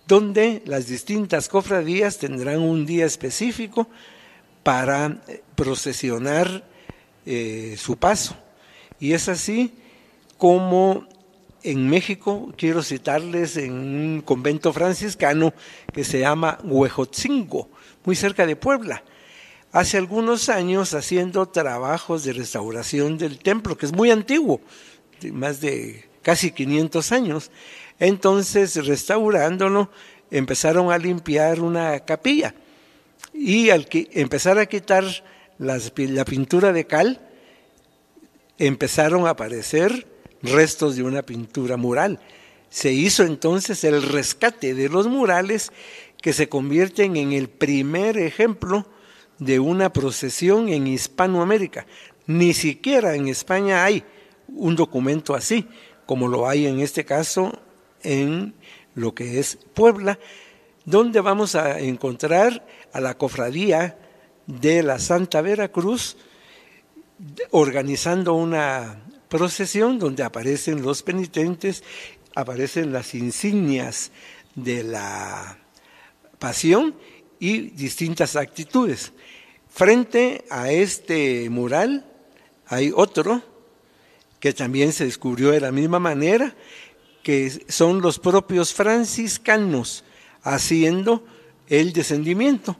donde las distintas cofradías tendrán un día específico para eh, procesionar eh, su paso. Y es así como en México, quiero citarles en un convento franciscano que se llama Huejotzingo, muy cerca de Puebla hace algunos años haciendo trabajos de restauración del templo, que es muy antiguo, más de casi 500 años. Entonces, restaurándolo, empezaron a limpiar una capilla y al empezar a quitar la pintura de cal, empezaron a aparecer restos de una pintura mural. Se hizo entonces el rescate de los murales que se convierten en el primer ejemplo de una procesión en Hispanoamérica. Ni siquiera en España hay un documento así, como lo hay en este caso en lo que es Puebla, donde vamos a encontrar a la cofradía de la Santa Veracruz organizando una procesión donde aparecen los penitentes, aparecen las insignias de la pasión y distintas actitudes. Frente a este mural hay otro que también se descubrió de la misma manera, que son los propios franciscanos haciendo el descendimiento.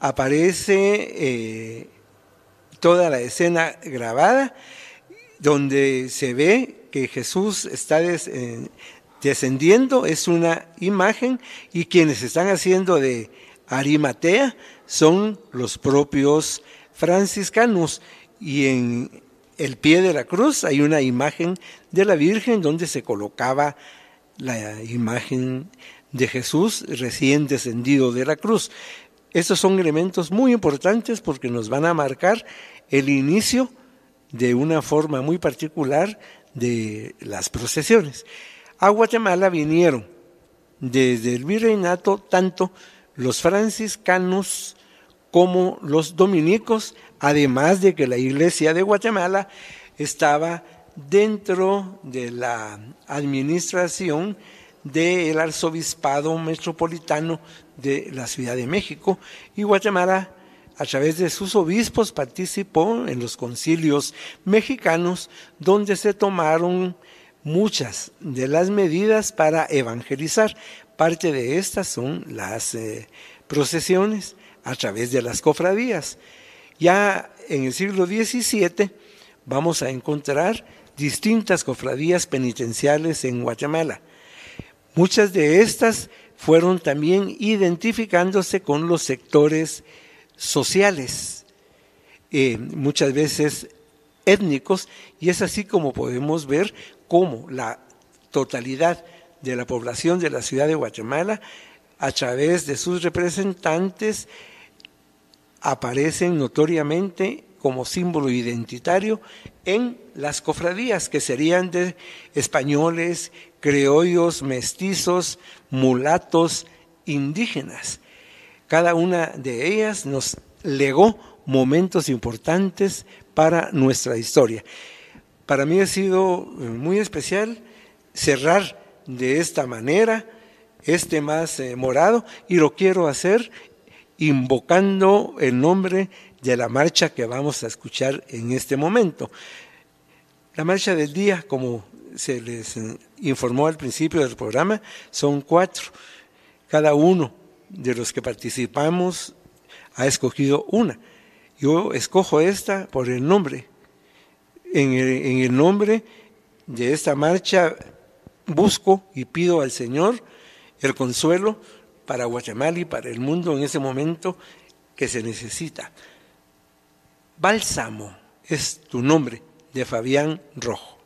Aparece eh, toda la escena grabada donde se ve que Jesús está eh, descendiendo, es una imagen, y quienes están haciendo de Arimatea son los propios franciscanos y en el pie de la cruz hay una imagen de la Virgen donde se colocaba la imagen de Jesús recién descendido de la cruz. Estos son elementos muy importantes porque nos van a marcar el inicio de una forma muy particular de las procesiones. A Guatemala vinieron desde el virreinato tanto los franciscanos como los dominicos, además de que la iglesia de Guatemala estaba dentro de la administración del arzobispado metropolitano de la Ciudad de México y Guatemala a través de sus obispos participó en los concilios mexicanos donde se tomaron muchas de las medidas para evangelizar. Parte de estas son las eh, procesiones a través de las cofradías. Ya en el siglo XVII vamos a encontrar distintas cofradías penitenciales en Guatemala. Muchas de estas fueron también identificándose con los sectores sociales, eh, muchas veces étnicos, y es así como podemos ver cómo la totalidad de la población de la ciudad de Guatemala, a través de sus representantes, aparecen notoriamente como símbolo identitario en las cofradías, que serían de españoles, criollos, mestizos, mulatos, indígenas. Cada una de ellas nos legó momentos importantes para nuestra historia. Para mí ha sido muy especial cerrar de esta manera este más eh, morado y lo quiero hacer invocando el nombre de la marcha que vamos a escuchar en este momento. La marcha del día, como se les eh, informó al principio del programa, son cuatro. Cada uno de los que participamos ha escogido una. Yo escojo esta por el nombre. En el, en el nombre de esta marcha busco y pido al Señor el consuelo para Guatemala y para el mundo en ese momento que se necesita. Bálsamo es tu nombre, de Fabián Rojo.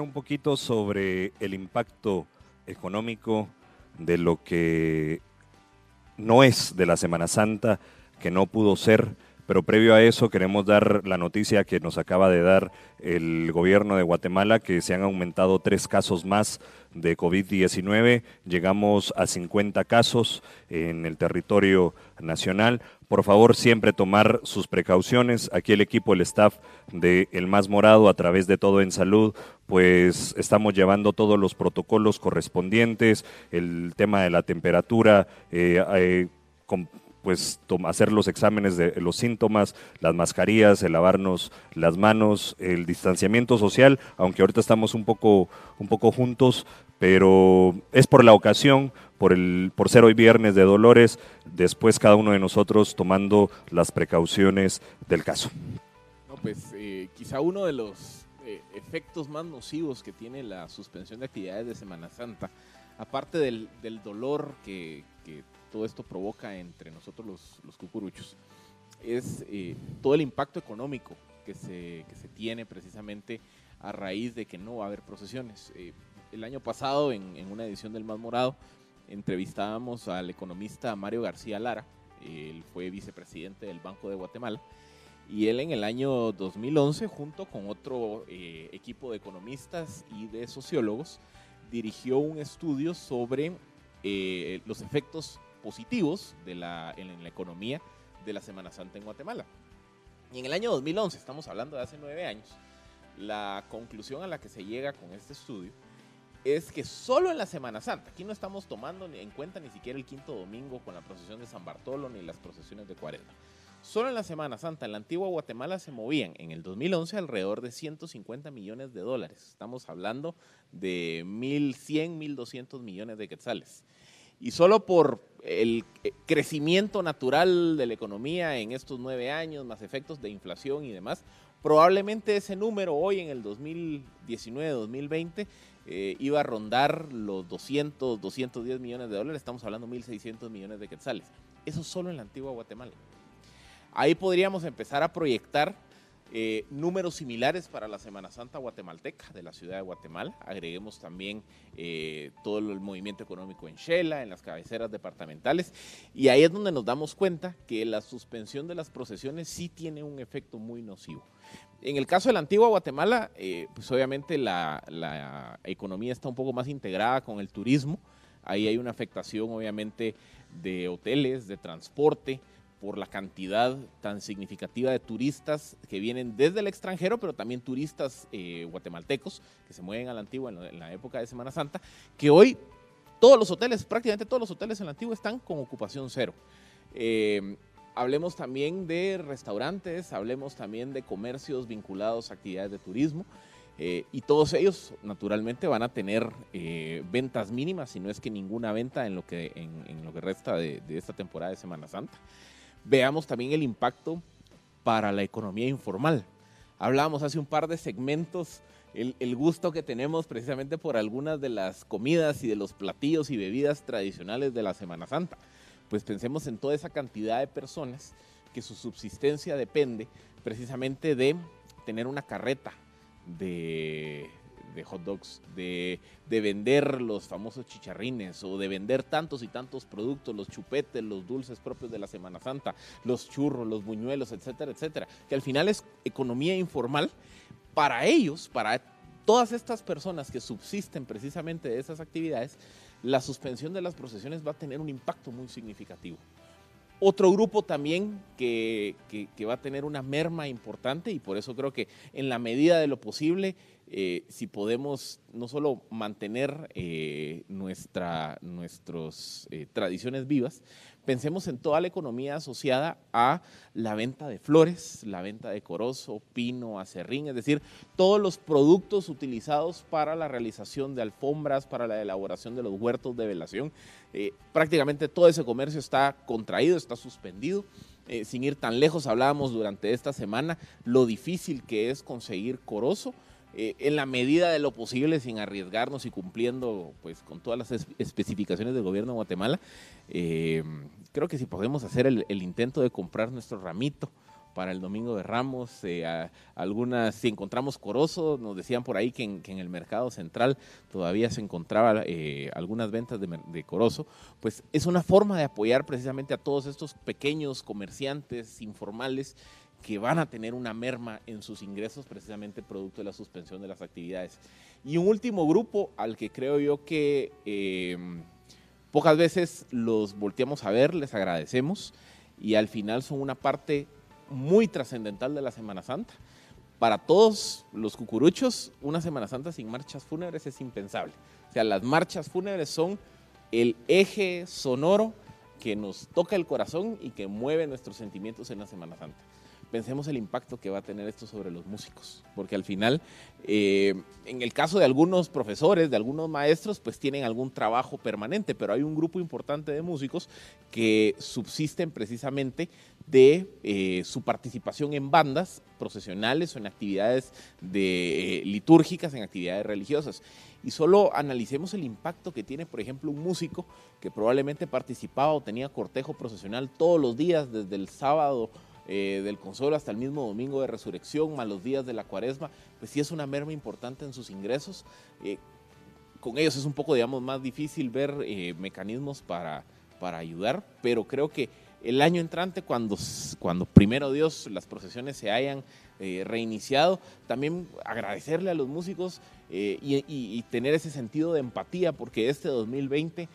Un poquito sobre el impacto económico de lo que no es de la Semana Santa, que no pudo ser, pero previo a eso queremos dar la noticia que nos acaba de dar el gobierno de Guatemala, que se han aumentado tres casos más de COVID-19. Llegamos a 50 casos en el territorio nacional. Por favor, siempre tomar sus precauciones. Aquí el equipo, el staff de El Más Morado, a través de Todo en Salud, pues estamos llevando todos los protocolos correspondientes, el tema de la temperatura, eh, eh, pues hacer los exámenes de los síntomas, las mascarillas, el lavarnos las manos, el distanciamiento social, aunque ahorita estamos un poco, un poco juntos, pero es por la ocasión, por, el, por ser hoy viernes de Dolores, después cada uno de nosotros tomando las precauciones del caso. No, pues eh, quizá uno de los eh, efectos más nocivos que tiene la suspensión de actividades de Semana Santa, aparte del, dolor que todo esto provoca entre nosotros los, los cucuruchos es eh, todo el impacto económico que se, que se, tiene precisamente a raíz de que no va a haber procesiones. Eh, el año pasado, en, en, una edición del Más Morado, entrevistábamos al economista Mario García Lara, él fue vicepresidente del Banco de Guatemala, y él en el año 2011, junto con otro eh, equipo de economistas y de sociólogos, dirigió un estudio sobre eh, los efectos positivos de la, en la economía de la Semana Santa en Guatemala. Y en el año 2011, estamos hablando de hace nueve años, la conclusión a la que se llega con este estudio es que solo en la Semana Santa, aquí no estamos tomando en cuenta ni siquiera el quinto domingo con la procesión de San Bartolo ni las procesiones de Cuaresma. Solo en la Semana Santa, en la antigua Guatemala se movían en el 2011 alrededor de 150 millones de dólares. Estamos hablando de 1.100, 1.200 millones de quetzales. Y solo por el eh, crecimiento natural de la economía en estos nueve años, más efectos de inflación y demás, probablemente ese número hoy en el 2019-2020 eh, iba a rondar los 200, 210 millones de dólares, estamos hablando de 1.600 millones de quetzales. Eso solo en la antigua Guatemala. Ahí podríamos empezar a proyectar eh, números similares para la Semana Santa guatemalteca de la ciudad de Guatemala. Agreguemos también eh, todo el movimiento económico en Shela, en las cabeceras departamentales. Y ahí es donde nos damos cuenta que la suspensión de las procesiones sí tiene un efecto muy nocivo. En el caso de la antigua Guatemala, eh, pues obviamente la, la economía está un poco más integrada con el turismo. Ahí hay una afectación obviamente de hoteles, de transporte, por la cantidad tan significativa de turistas que vienen desde el extranjero, pero también turistas eh, guatemaltecos que se mueven a la antigua en, la época de Semana Santa, que hoy todos los hoteles, prácticamente todos los hoteles en la antigua están con ocupación cero. Eh, hablemos también de restaurantes, hablemos también de comercios vinculados a actividades de turismo. Eh, y todos ellos, naturalmente, van a tener ventas mínimas, si no es que ninguna venta en lo que, en, lo que resta de, de, esta temporada de Semana Santa veamos también el impacto para la economía informal. Hablábamos hace un par de segmentos el, el, gusto que tenemos precisamente por algunas de las comidas y de los platillos y bebidas tradicionales de la Semana Santa. Pues pensemos en toda esa cantidad de personas que su subsistencia depende precisamente de tener una carreta de, de hot dogs, de, de, vender los famosos chicharrines o de vender tantos y tantos productos, los chupetes, los dulces propios de la Semana Santa, los churros, los buñuelos, etcétera, etcétera, que al final es economía informal. Para ellos, para todas estas personas que subsisten precisamente de esas actividades, la suspensión de las procesiones va a tener un impacto muy significativo. Otro grupo también que, que, que, va a tener una merma importante y por eso creo que en la medida de lo posible eh, si podemos no solo mantener eh, nuestra, nuestras eh, tradiciones vivas, pensemos en toda la economía asociada a la venta de flores, la venta de corozo, pino, acerrín, es decir, todos los productos utilizados para la realización de alfombras, para la elaboración de los huertos de velación. prácticamente todo ese comercio está contraído, está suspendido. sin ir tan lejos, hablábamos durante esta semana lo difícil que es conseguir corozo. Eh, en la medida de lo posible, sin arriesgarnos y cumpliendo pues, con todas las especificaciones del gobierno de Guatemala, eh, creo que si podemos hacer el, intento de comprar nuestro ramito para el Domingo de Ramos, eh, algunas, si encontramos corozo, nos decían por ahí que en, el mercado central todavía se encontraba eh, algunas ventas de, de, corozo, pues es una forma de apoyar precisamente a todos estos pequeños comerciantes informales que van a tener una merma en sus ingresos precisamente producto de la suspensión de las actividades. Y un último grupo al que creo yo que eh, pocas veces los volteamos a ver, les agradecemos y al final son una parte muy trascendental de la Semana Santa. Para todos los cucuruchos, una Semana Santa sin marchas fúnebres es impensable. O sea, las marchas fúnebres son el eje sonoro que nos toca el corazón y que mueve nuestros sentimientos en la Semana Santa pensemos el impacto que va a tener esto sobre los músicos, porque al final, eh, en el caso de algunos profesores, de algunos maestros, pues tienen algún trabajo permanente, pero hay un grupo importante de músicos que subsisten precisamente de eh, su participación en bandas procesionales o en actividades de, eh, litúrgicas, en actividades religiosas. Y solo analicemos el impacto que tiene, por ejemplo, un músico que probablemente participaba o tenía cortejo procesional todos los días, desde el sábado eh, del consuelo hasta el mismo domingo de resurrección, más los días de la cuaresma, pues sí es una merma importante en sus ingresos. Eh, con ellos es un poco, digamos, más difícil ver eh, mecanismos para, para ayudar, pero creo que el año entrante, cuando, cuando primero Dios las procesiones se hayan reiniciado, también agradecerle a los músicos y, tener ese sentido de empatía, porque este 2020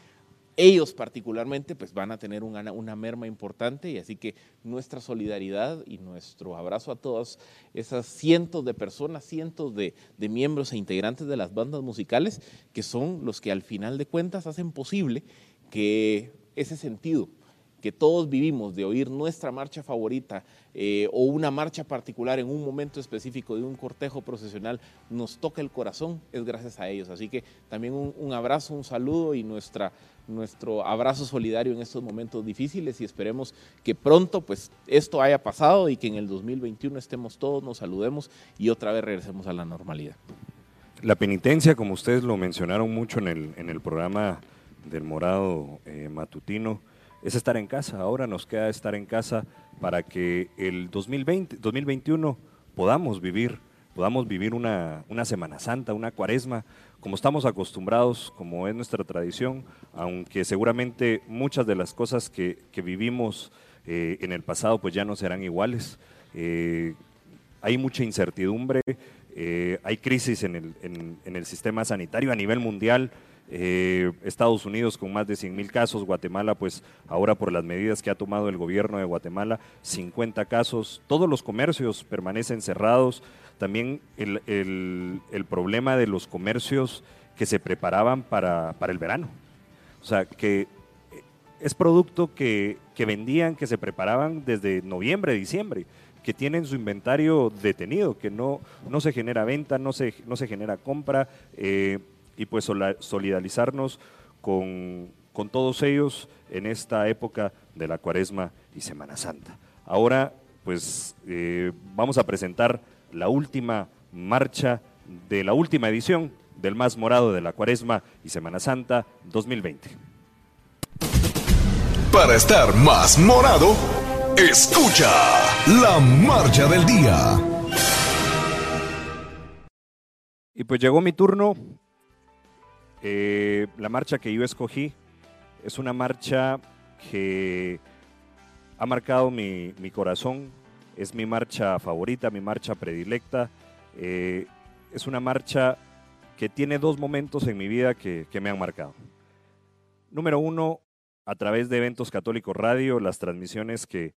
ellos particularmente pues van a tener una, una, merma importante y así que nuestra solidaridad y nuestro abrazo a todas esas cientos de personas, cientos de, de, miembros e integrantes de las bandas musicales que son los que al final de cuentas hacen posible que ese sentido que todos vivimos de oír nuestra marcha favorita eh, o una marcha particular en un momento específico de un cortejo procesional nos toca el corazón, es gracias a ellos. Así que también un, abrazo, un saludo y nuestra nuestro abrazo solidario en estos momentos difíciles y esperemos que pronto pues esto haya pasado y que en el 2021 estemos todos, nos saludemos y otra vez regresemos a la normalidad. La penitencia, como ustedes lo mencionaron mucho en el, en el programa del morado eh, matutino, es estar en casa. Ahora nos queda estar en casa para que el 2020, 2021 podamos vivir, podamos vivir una, una Semana Santa, una cuaresma como estamos acostumbrados, como es nuestra tradición, aunque seguramente muchas de las cosas que, vivimos eh, en el pasado pues ya no serán iguales. Eh, hay mucha incertidumbre, eh, hay crisis en el, en, el, sistema sanitario a nivel mundial. Estados Unidos con más de 100 mil casos, Guatemala pues ahora por las medidas que ha tomado el gobierno de Guatemala, 50 casos, todos los comercios permanecen cerrados, también el, problema de los comercios que se preparaban para, para, el verano. O sea, que es producto que, que, vendían, que se preparaban desde noviembre, diciembre, que tienen su inventario detenido, que no, no se genera venta, no se, no se genera compra, eh, y pues solidarizarnos con, con todos ellos en esta época de la cuaresma y Semana Santa. Ahora, pues eh, vamos a presentar la última marcha de la última edición del Más Morado de la Cuaresma y Semana Santa 2020. Para estar más morado, escucha la marcha del día. Y pues llegó mi turno. Eh, la marcha que yo escogí es una marcha que ha marcado mi, corazón es mi marcha favorita, mi marcha predilecta. Eh, es una marcha que tiene dos momentos en mi vida que, me han marcado. Número uno, a través de Eventos Católicos Radio, las transmisiones que,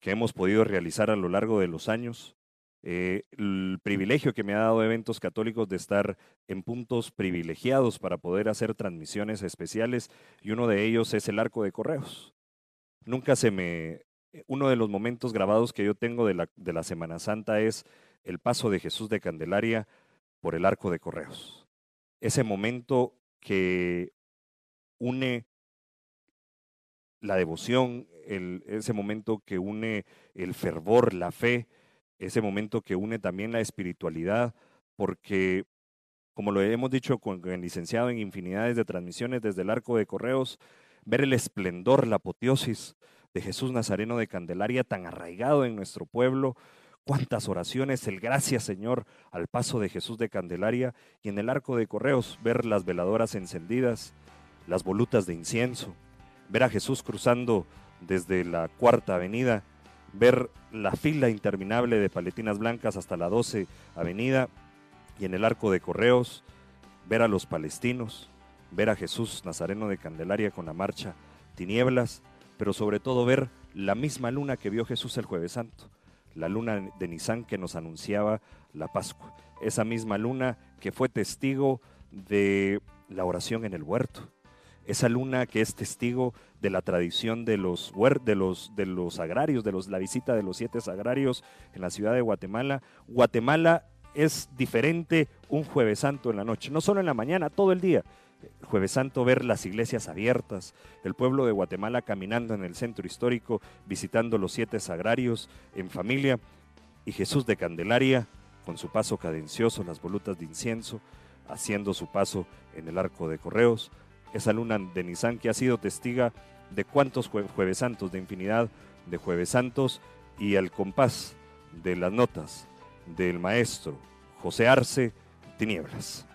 hemos podido realizar a lo largo de los años. Eh, el privilegio que me ha dado Eventos Católicos de estar en puntos privilegiados para poder hacer transmisiones especiales y uno de ellos es el arco de correos. Nunca se me eh, uno de los momentos grabados que yo tengo de la, de la Semana Santa es el paso de Jesús de Candelaria por el arco de correos. Ese momento que une la devoción, ese momento que une el fervor, la fe, ese momento que une también la espiritualidad, porque, como lo hemos dicho con el licenciado en infinidades de transmisiones desde el arco de correos, ver el esplendor, la apoteosis, de Jesús Nazareno de Candelaria tan arraigado en nuestro pueblo. Cuántas oraciones, el gracias Señor al paso de Jesús de Candelaria y en el arco de correos ver las veladoras encendidas, las volutas de incienso, ver a Jesús cruzando desde la cuarta avenida, ver la fila interminable de paletinas blancas hasta la 12 avenida y en el arco de correos, ver a los palestinos, ver a Jesús Nazareno de Candelaria con la marcha Tinieblas, pero sobre todo ver la misma luna que vio Jesús el jueves santo, la luna de Nisan que nos anunciaba la Pascua, esa misma luna que fue testigo de la oración en el huerto, esa luna que es testigo de la tradición de los, de los, de los agrarios, de los, la visita de los siete sagrarios en la ciudad de Guatemala. Guatemala es diferente un jueves santo en la noche, no solo en la mañana, todo el día. Jueves Santo ver las iglesias abiertas, el pueblo de Guatemala caminando en el centro histórico, visitando los siete sagrarios en familia, y Jesús de Candelaria, con su paso cadencioso, las volutas de incienso, haciendo su paso en el arco de correos, esa luna de Nisan que ha sido testiga de cuántos jueves santos, de infinidad de jueves santos, y el compás de las notas del maestro José Arce, Tinieblas.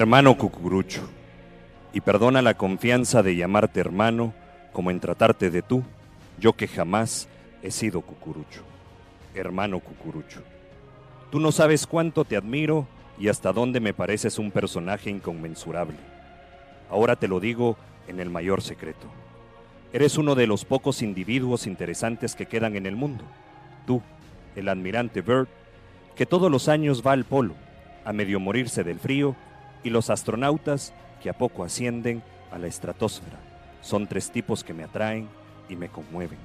Hermano Cucurucho, y perdona la confianza de llamarte hermano como en tratarte de tú, yo que jamás he sido Cucurucho. Hermano Cucurucho, tú no sabes cuánto te admiro y hasta dónde me pareces un personaje inconmensurable. Ahora te lo digo en el mayor secreto. Eres uno de los pocos individuos interesantes que quedan en el mundo. Tú, el admirante Bird, que todos los años va al polo, a medio morirse del frío, y los astronautas que a poco ascienden a la estratosfera. Son tres tipos que me atraen y me conmueven.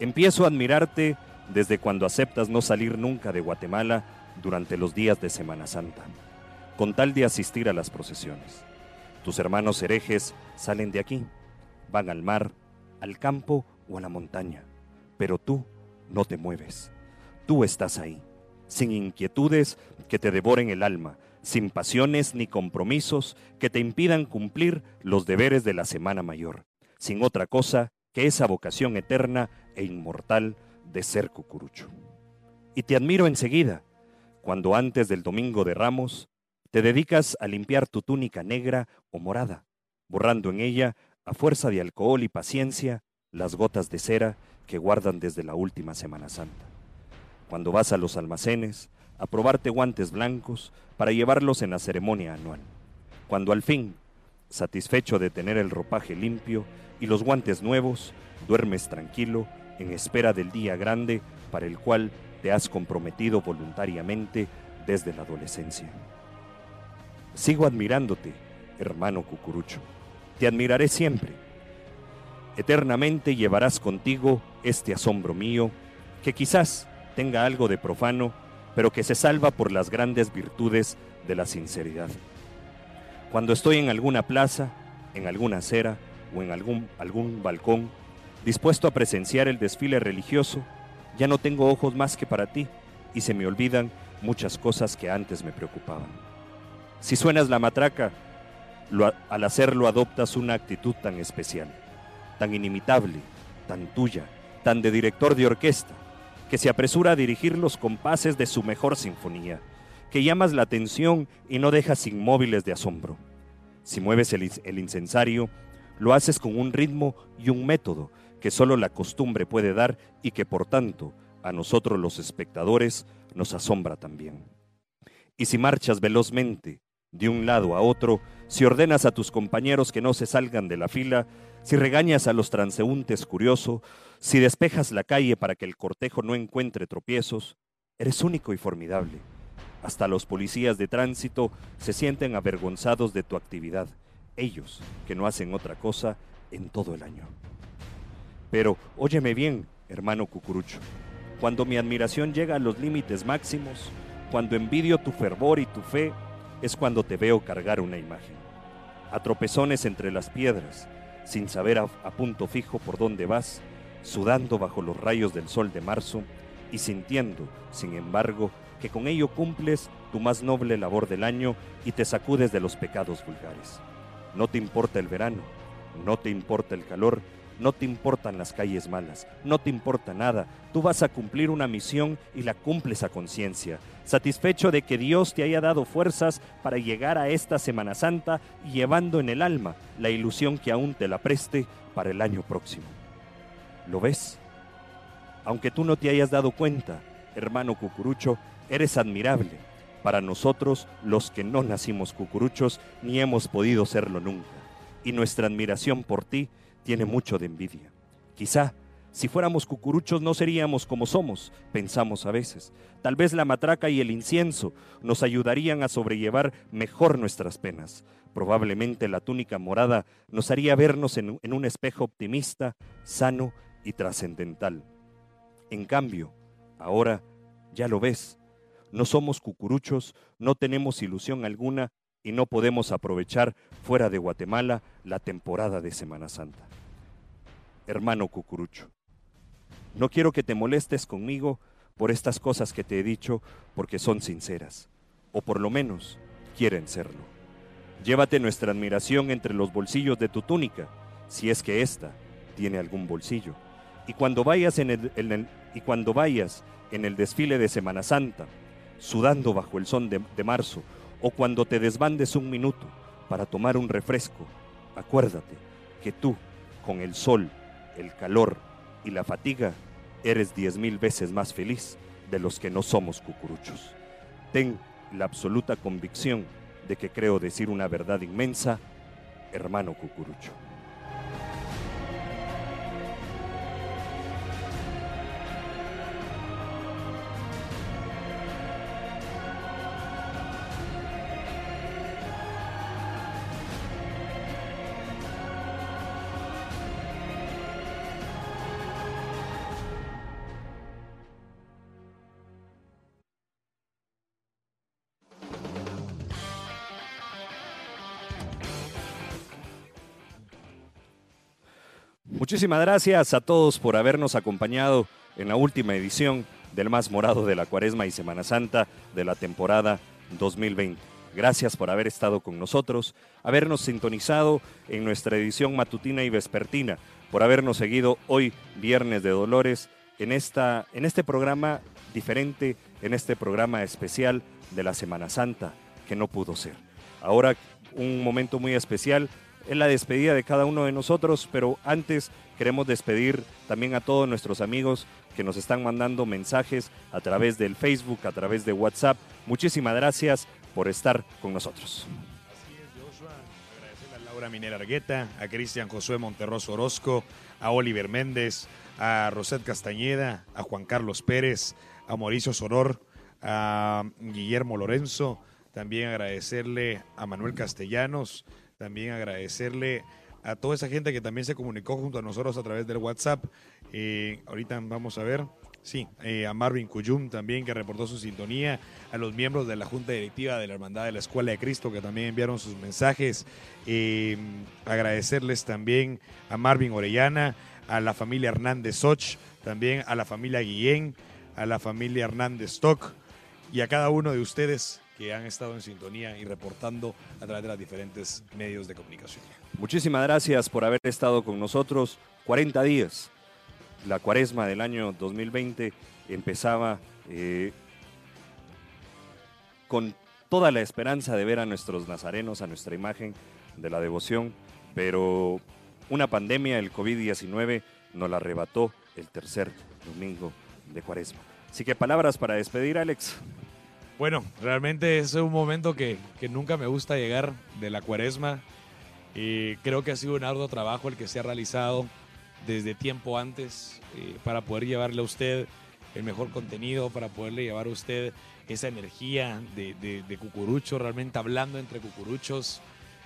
Empiezo a admirarte desde cuando aceptas no salir nunca de Guatemala durante los días de Semana Santa, con tal de asistir a las procesiones. Tus hermanos herejes salen de aquí, van al mar, al campo o a la montaña, pero tú no te mueves. Tú estás ahí, sin inquietudes que te devoren el alma, sin pasiones ni compromisos que te impidan cumplir los deberes de la Semana Mayor, sin otra cosa que esa vocación eterna e inmortal de ser cucurucho. Y te admiro enseguida, cuando antes del Domingo de Ramos te dedicas a limpiar tu túnica negra o morada, borrando en ella, a fuerza de alcohol y paciencia, las gotas de cera que guardan desde la última Semana Santa. Cuando vas a los almacenes a probarte guantes blancos para llevarlos en la ceremonia anual. Cuando al fin, satisfecho de tener el ropaje limpio y los guantes nuevos, duermes tranquilo en espera del día grande para el cual te has comprometido voluntariamente desde la adolescencia. Sigo admirándote, hermano Cucurucho. Te admiraré siempre. Eternamente llevarás contigo este asombro mío, que quizás tenga algo de profano, pero que se salva por las grandes virtudes de la sinceridad. Cuando estoy en alguna plaza, en alguna acera o en algún, algún balcón, dispuesto a presenciar el desfile religioso, ya no tengo ojos más que para ti y se me olvidan muchas cosas que antes me preocupaban. Si suenas la matraca, al hacerlo adoptas una actitud tan especial, tan inimitable, tan tuya, tan de director de orquesta, que se apresura a dirigir los compases de su mejor sinfonía, que llamas la atención y no dejas inmóviles de asombro. Si mueves el, incensario, lo haces con un ritmo y un método que solo la costumbre puede dar y que por tanto a nosotros los espectadores nos asombra también. Y si marchas velozmente, de un lado a otro, si ordenas a tus compañeros que no se salgan de la fila, si regañas a los transeúntes curiosos, si despejas la calle para que el cortejo no encuentre tropiezos, eres único y formidable. Hasta los policías de tránsito se sienten avergonzados de tu actividad, ellos que no hacen otra cosa en todo el año. Pero óyeme bien, hermano Cucurucho, cuando mi admiración llega a los límites máximos, cuando envidio tu fervor y tu fe, es cuando te veo cargar una imagen. A tropezones entre las piedras, sin saber a, a, punto fijo por dónde vas, sudando bajo los rayos del sol de marzo y sintiendo, sin embargo, que con ello cumples tu más noble labor del año y te sacudes de los pecados vulgares. No te importa el verano, no te importa el calor, no te importan las calles malas, no te importa nada. Tú vas a cumplir una misión y la cumples a conciencia, satisfecho de que Dios te haya dado fuerzas para llegar a esta Semana Santa y llevando en el alma la ilusión que aún te la preste para el año próximo. ¿Lo ves? Aunque tú no te hayas dado cuenta, hermano cucurucho, eres admirable para nosotros los que no nacimos cucuruchos ni hemos podido serlo nunca. Y nuestra admiración por ti tiene mucho de envidia. Quizá si fuéramos cucuruchos no seríamos como somos, pensamos a veces. Tal vez la matraca y el incienso nos ayudarían a sobrellevar mejor nuestras penas. Probablemente la túnica morada nos haría vernos en, un espejo optimista, sano y trascendental. En cambio, ahora ya lo ves, no somos cucuruchos, no tenemos ilusión alguna y no podemos aprovechar fuera de Guatemala la temporada de Semana Santa. Hermano Cucurucho, no quiero que te molestes conmigo por estas cosas que te he dicho porque son sinceras, o por lo menos quieren serlo. Llévate nuestra admiración entre los bolsillos de tu túnica, si es que ésta tiene algún bolsillo. Y cuando vayas en el, y cuando vayas en el desfile de Semana Santa, sudando bajo el sol de, de marzo, o cuando te desbandes un minuto para tomar un refresco, acuérdate que tú, con el sol, el calor y la fatiga, eres diez mil veces más feliz de los que no somos cucuruchos. Ten la absoluta convicción de que creo decir una verdad inmensa, hermano cucurucho. Muchísimas gracias a todos por habernos acompañado en la última edición del más morado de la Cuaresma y Semana Santa de la temporada 2020. Gracias por haber estado con nosotros, habernos sintonizado en nuestra edición matutina y vespertina, por habernos seguido hoy, Viernes de Dolores, en, esta, en este programa diferente, en este programa especial de la Semana Santa, que no pudo ser. Ahora un momento muy especial es la despedida de cada uno de nosotros, pero antes queremos despedir también a todos nuestros amigos que nos están mandando mensajes a través del Facebook, a través de WhatsApp. Muchísimas gracias por estar con nosotros. Así es, Joshua. Agradecerle a Laura Minera Argueta, a Cristian Josué Monterroso Orozco, a Oliver Méndez, a Roset Castañeda, a Juan Carlos Pérez, a Mauricio Soror, a Guillermo Lorenzo. También agradecerle a Manuel Castellanos, también agradecerle a toda esa gente que también se comunicó junto a nosotros a través del WhatsApp. Eh, ahorita vamos a ver. Sí, eh, a Marvin Cuyum también que reportó su sintonía, a los miembros de la Junta Directiva de la Hermandad de la Escuela de Cristo que también enviaron sus mensajes. Eh, agradecerles también a Marvin Orellana, a la familia Hernández Soch, también a la familia Guillén, a la familia Hernández Stock y a cada uno de ustedes que han estado en sintonía y reportando a través de los diferentes medios de comunicación. Muchísimas gracias por haber estado con nosotros. 40 días. La cuaresma del año 2020 empezaba eh, con toda la esperanza de ver a nuestros nazarenos, a nuestra imagen de la devoción, pero una pandemia, el COVID-19, nos la arrebató el tercer domingo de cuaresma. Así que palabras para despedir, Alex. Bueno, realmente es un momento que, que nunca me gusta llegar de la cuaresma. Y creo que ha sido un arduo trabajo el que se ha realizado desde tiempo antes eh, para poder llevarle a usted el mejor contenido, para poderle llevar a usted esa energía de, de, de cucurucho, realmente hablando entre cucuruchos.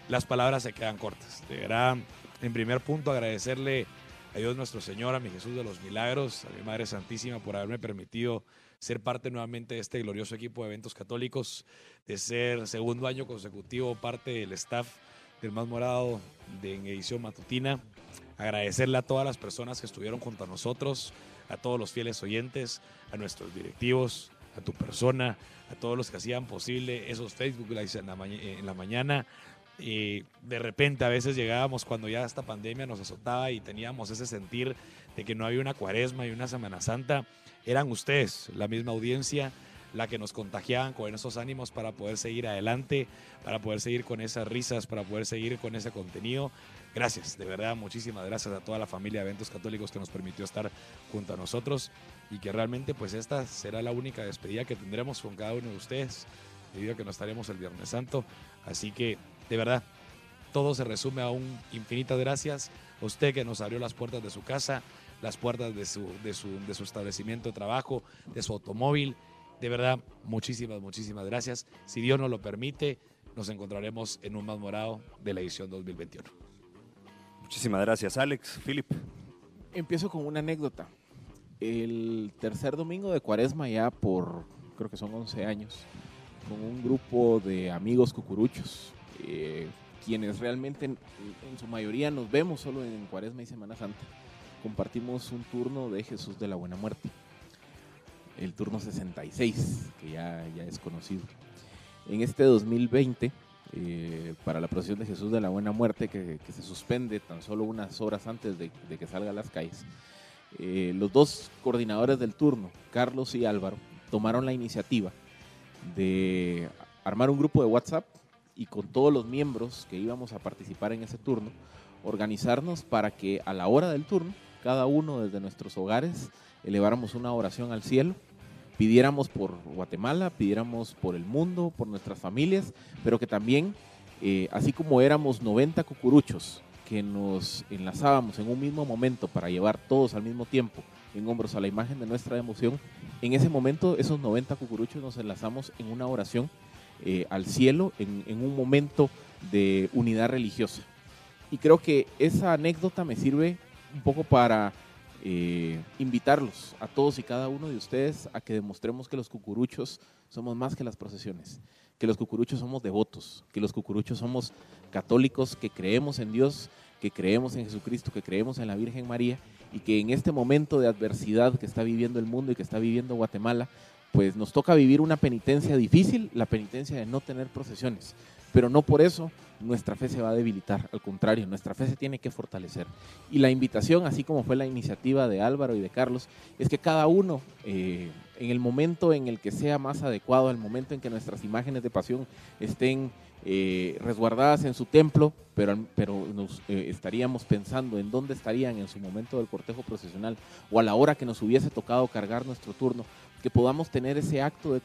Las palabras se quedan cortas. De verdad, en primer punto, agradecerle a Dios nuestro Señor, a mi Jesús de los Milagros, a mi Madre Santísima por haberme permitido ser parte nuevamente de este glorioso equipo de eventos católicos, de ser segundo año consecutivo parte del staff del Más Morado de en edición matutina. Agradecerle a todas las personas que estuvieron junto a nosotros, a todos los fieles oyentes, a nuestros directivos, a tu persona, a todos los que hacían posible esos Facebook Lives en la, en la mañana. Y de repente a veces llegábamos cuando ya esta pandemia nos azotaba y teníamos ese sentir de que no había una cuaresma y una Semana Santa eran ustedes, la misma audiencia, la que nos contagiaban con esos ánimos para poder seguir adelante, para poder seguir con esas risas, para poder seguir con ese contenido. Gracias, de verdad, muchísimas gracias a toda la familia de Eventos Católicos que nos permitió estar junto a nosotros y que realmente pues esta será la única despedida que tendremos con cada uno de ustedes, debido a que no estaremos el Viernes Santo. Así que, de verdad, todo se resume a un infinitas gracias a usted que nos abrió las puertas de su casa, las puertas de su, de su, de su establecimiento de trabajo, de su automóvil. De verdad, muchísimas, muchísimas gracias. Si Dios nos lo permite, nos encontraremos en un más morado de la edición 2021. Muchísimas gracias, Alex. Philip. Empiezo con una anécdota. El tercer domingo de cuaresma, ya por creo que son 11 años, con un grupo de amigos cucuruchos, eh, quienes realmente en, en, su mayoría nos vemos solo en cuaresma y Semana Santa compartimos un turno de Jesús de la Buena Muerte, el turno 66, que ya, ya es conocido. En este 2020, eh, para la procesión de Jesús de la Buena Muerte, que, que se suspende tan solo unas horas antes de, de que salga a las calles, eh, los dos coordinadores del turno, Carlos y Álvaro, tomaron la iniciativa de armar un grupo de WhatsApp y con todos los miembros que íbamos a participar en ese turno, organizarnos para que a la hora del turno, cada uno desde nuestros hogares, eleváramos una oración al cielo, pidiéramos por Guatemala, pidiéramos por el mundo, por nuestras familias, pero que también, eh, así como éramos 90 cucuruchos que nos enlazábamos en un mismo momento para llevar todos al mismo tiempo en hombros a la imagen de nuestra emoción, en ese momento esos 90 cucuruchos nos enlazamos en una oración eh, al cielo, en, en un momento de unidad religiosa. Y creo que esa anécdota me sirve un poco para eh, invitarlos a todos y cada uno de ustedes a que demostremos que los cucuruchos somos más que las procesiones, que los cucuruchos somos devotos, que los cucuruchos somos católicos, que creemos en Dios, que creemos en Jesucristo, que creemos en la Virgen María y que en este momento de adversidad que está viviendo el mundo y que está viviendo Guatemala, pues nos toca vivir una penitencia difícil, la penitencia de no tener procesiones, pero no por eso nuestra fe se va a debilitar, al contrario, nuestra fe se tiene que fortalecer. Y la invitación, así como fue la iniciativa de Álvaro y de Carlos, es que cada uno, eh, en el momento en el que sea más adecuado, el momento en que nuestras imágenes de pasión estén eh, resguardadas en su templo, pero, pero nos eh, estaríamos pensando en dónde estarían en su momento del cortejo procesional o a la hora que nos hubiese tocado cargar nuestro turno, que podamos tener ese acto de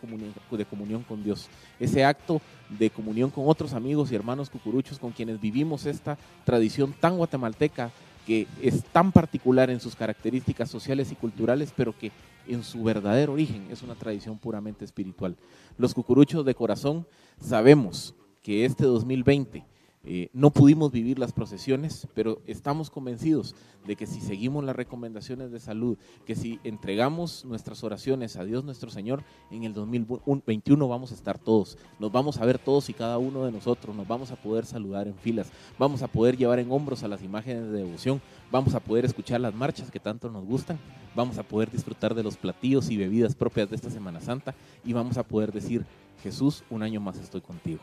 comunión, con Dios, ese acto de comunión con otros amigos y hermanos cucuruchos con quienes vivimos esta tradición tan guatemalteca que es tan particular en sus características sociales y culturales, pero que en su verdadero origen es una tradición puramente espiritual. Los cucuruchos de corazón sabemos que este 2020 eh, no pudimos vivir las procesiones, pero estamos convencidos de que si seguimos las recomendaciones de salud, que si entregamos nuestras oraciones a Dios nuestro Señor, en el 2021 vamos a estar todos, nos vamos a ver todos y cada uno de nosotros, nos vamos a poder saludar en filas, vamos a poder llevar en hombros a las imágenes de devoción, vamos a poder escuchar las marchas que tanto nos gustan, vamos a poder disfrutar de los platillos y bebidas propias de esta Semana Santa y vamos a poder decir, Jesús, un año más estoy contigo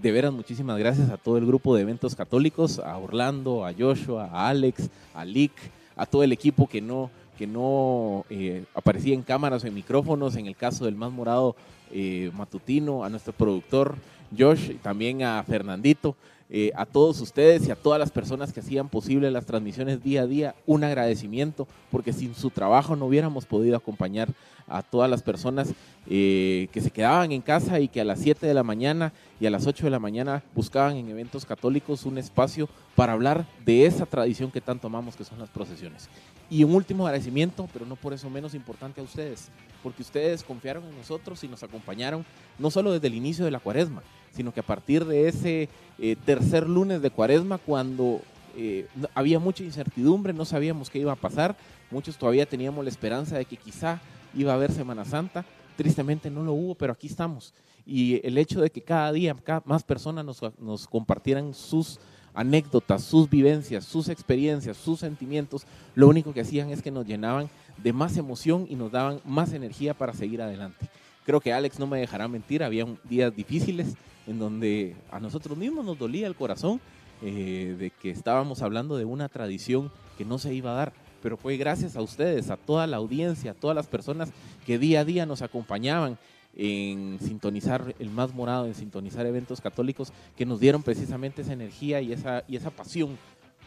de veras muchísimas gracias a todo el grupo de eventos católicos, a Orlando, a Joshua, a Alex, a Lick, a todo el equipo que no, que no eh, aparecía en cámaras o en micrófonos, en el caso del más morado eh, matutino, a nuestro productor Josh, y también a Fernandito, eh, a todos ustedes y a todas las personas que hacían posible las transmisiones día a día, un agradecimiento, porque sin su trabajo no hubiéramos podido acompañar a todas las personas eh, que se quedaban en casa y que a las 7 de la mañana y a las 8 de la mañana buscaban en eventos católicos un espacio para hablar de esa tradición que tanto amamos, que son las procesiones. Y un último agradecimiento, pero no por eso menos importante a ustedes, porque ustedes confiaron en nosotros y nos acompañaron no solo desde el inicio de la cuaresma, sino que a partir de ese eh, tercer lunes de cuaresma, cuando eh, había mucha incertidumbre, no sabíamos qué iba a pasar, muchos todavía teníamos la esperanza de que quizá iba a haber Semana Santa, tristemente no lo hubo, pero aquí estamos. Y el hecho de que cada día más personas nos, nos compartieran sus anécdotas, sus vivencias, sus experiencias, sus sentimientos, lo único que hacían es que nos llenaban de más emoción y nos daban más energía para seguir adelante. Creo que Alex no me dejará mentir, había días difíciles en donde a nosotros mismos nos dolía el corazón eh, de que estábamos hablando de una tradición que no se iba a dar, pero fue gracias a ustedes, a toda la audiencia, a todas las personas que día a día nos acompañaban en sintonizar el más morado, en sintonizar eventos católicos, que nos dieron precisamente esa energía y esa, y esa pasión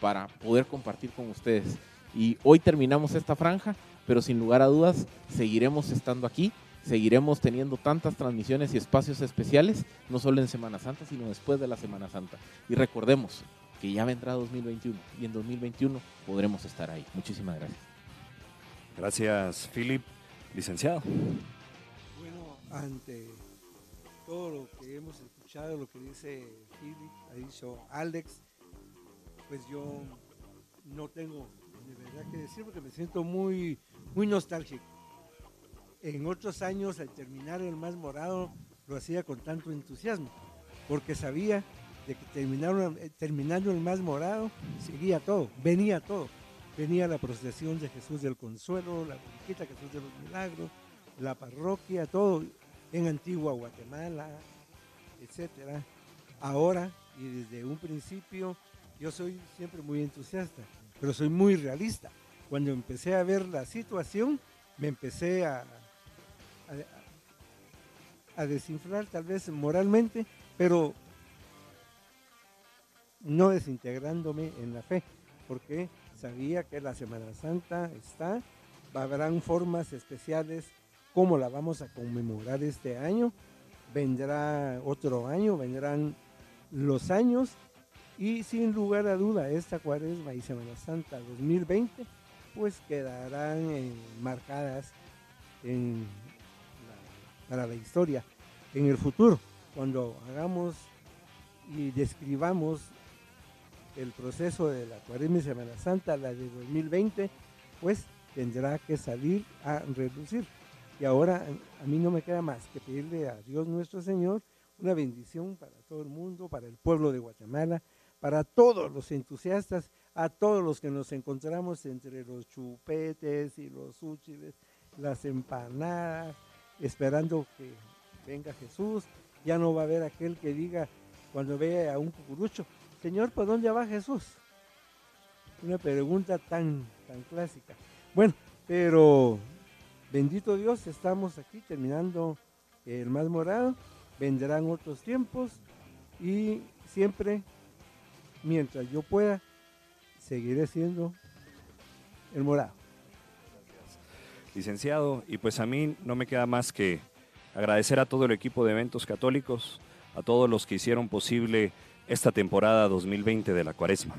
para poder compartir con ustedes. Y hoy terminamos esta franja, pero sin lugar a dudas seguiremos estando aquí seguiremos teniendo tantas transmisiones y espacios especiales, no solo en Semana Santa, sino después de la Semana Santa. Y recordemos que ya vendrá 2021 y en 2021 podremos estar ahí. Muchísimas gracias. Gracias, Philip. Licenciado. Bueno, ante todo lo que hemos escuchado, lo que dice Philip, ha dicho Alex, pues yo no tengo de verdad que decir porque me siento muy, muy nostálgico en otros años al terminar el más morado lo hacía con tanto entusiasmo, porque sabía de que terminaron, eh, terminando el más morado, seguía todo, venía todo. Venía la procesión de Jesús del Consuelo, la Buriquita Jesús de los Milagros, la parroquia, todo en Antigua Guatemala, etcétera. Ahora y desde un principio, yo soy siempre muy entusiasta, pero soy muy realista. Cuando empecé a ver la situación, me empecé a, a desinflar tal vez moralmente, pero no desintegrándome en la fe, porque sabía que la Semana Santa está, habrán formas especiales como la vamos a conmemorar este año, vendrá otro año, vendrán los años y sin lugar a duda esta cuaresma y Semana Santa 2020 pues quedarán marcadas para la historia en el futuro, cuando hagamos y describamos el proceso de la Cuaresma y Semana Santa, la de 2020, pues tendrá que salir a reducir. Y ahora a mí no me queda más que pedirle a Dios nuestro Señor una bendición para todo el mundo, para el pueblo de Guatemala, para todos los entusiastas, a todos los que nos encontramos entre los chupetes y los úchiles, las empanadas, esperando que venga Jesús. Ya no va a haber aquel que diga cuando vea a un cucurucho, Señor, ¿por dónde va Jesús? Una pregunta tan, tan clásica. Bueno, pero bendito Dios, estamos aquí terminando el más morado, vendrán otros tiempos y siempre, mientras yo pueda, seguiré siendo el morado. Licenciado, y pues a mí no me queda más que agradecer a todo el equipo de eventos católicos, a todos los que hicieron posible esta temporada 2020 de la cuaresma.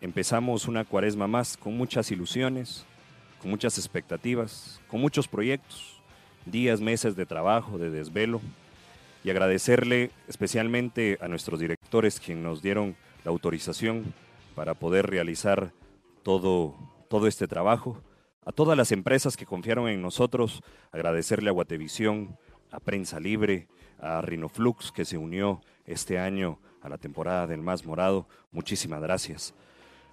Empezamos una cuaresma más con muchas ilusiones, con muchas expectativas, con muchos proyectos, días, meses de trabajo, de desvelo, y agradecerle especialmente a nuestros directores quienes nos dieron la autorización para poder realizar todo, todo este trabajo, a todas las empresas que confiaron en nosotros, agradecerle a Guatevisión, a Prensa Libre, a Rinoflux que se unió este año a la temporada del Más Morado. Muchísimas gracias.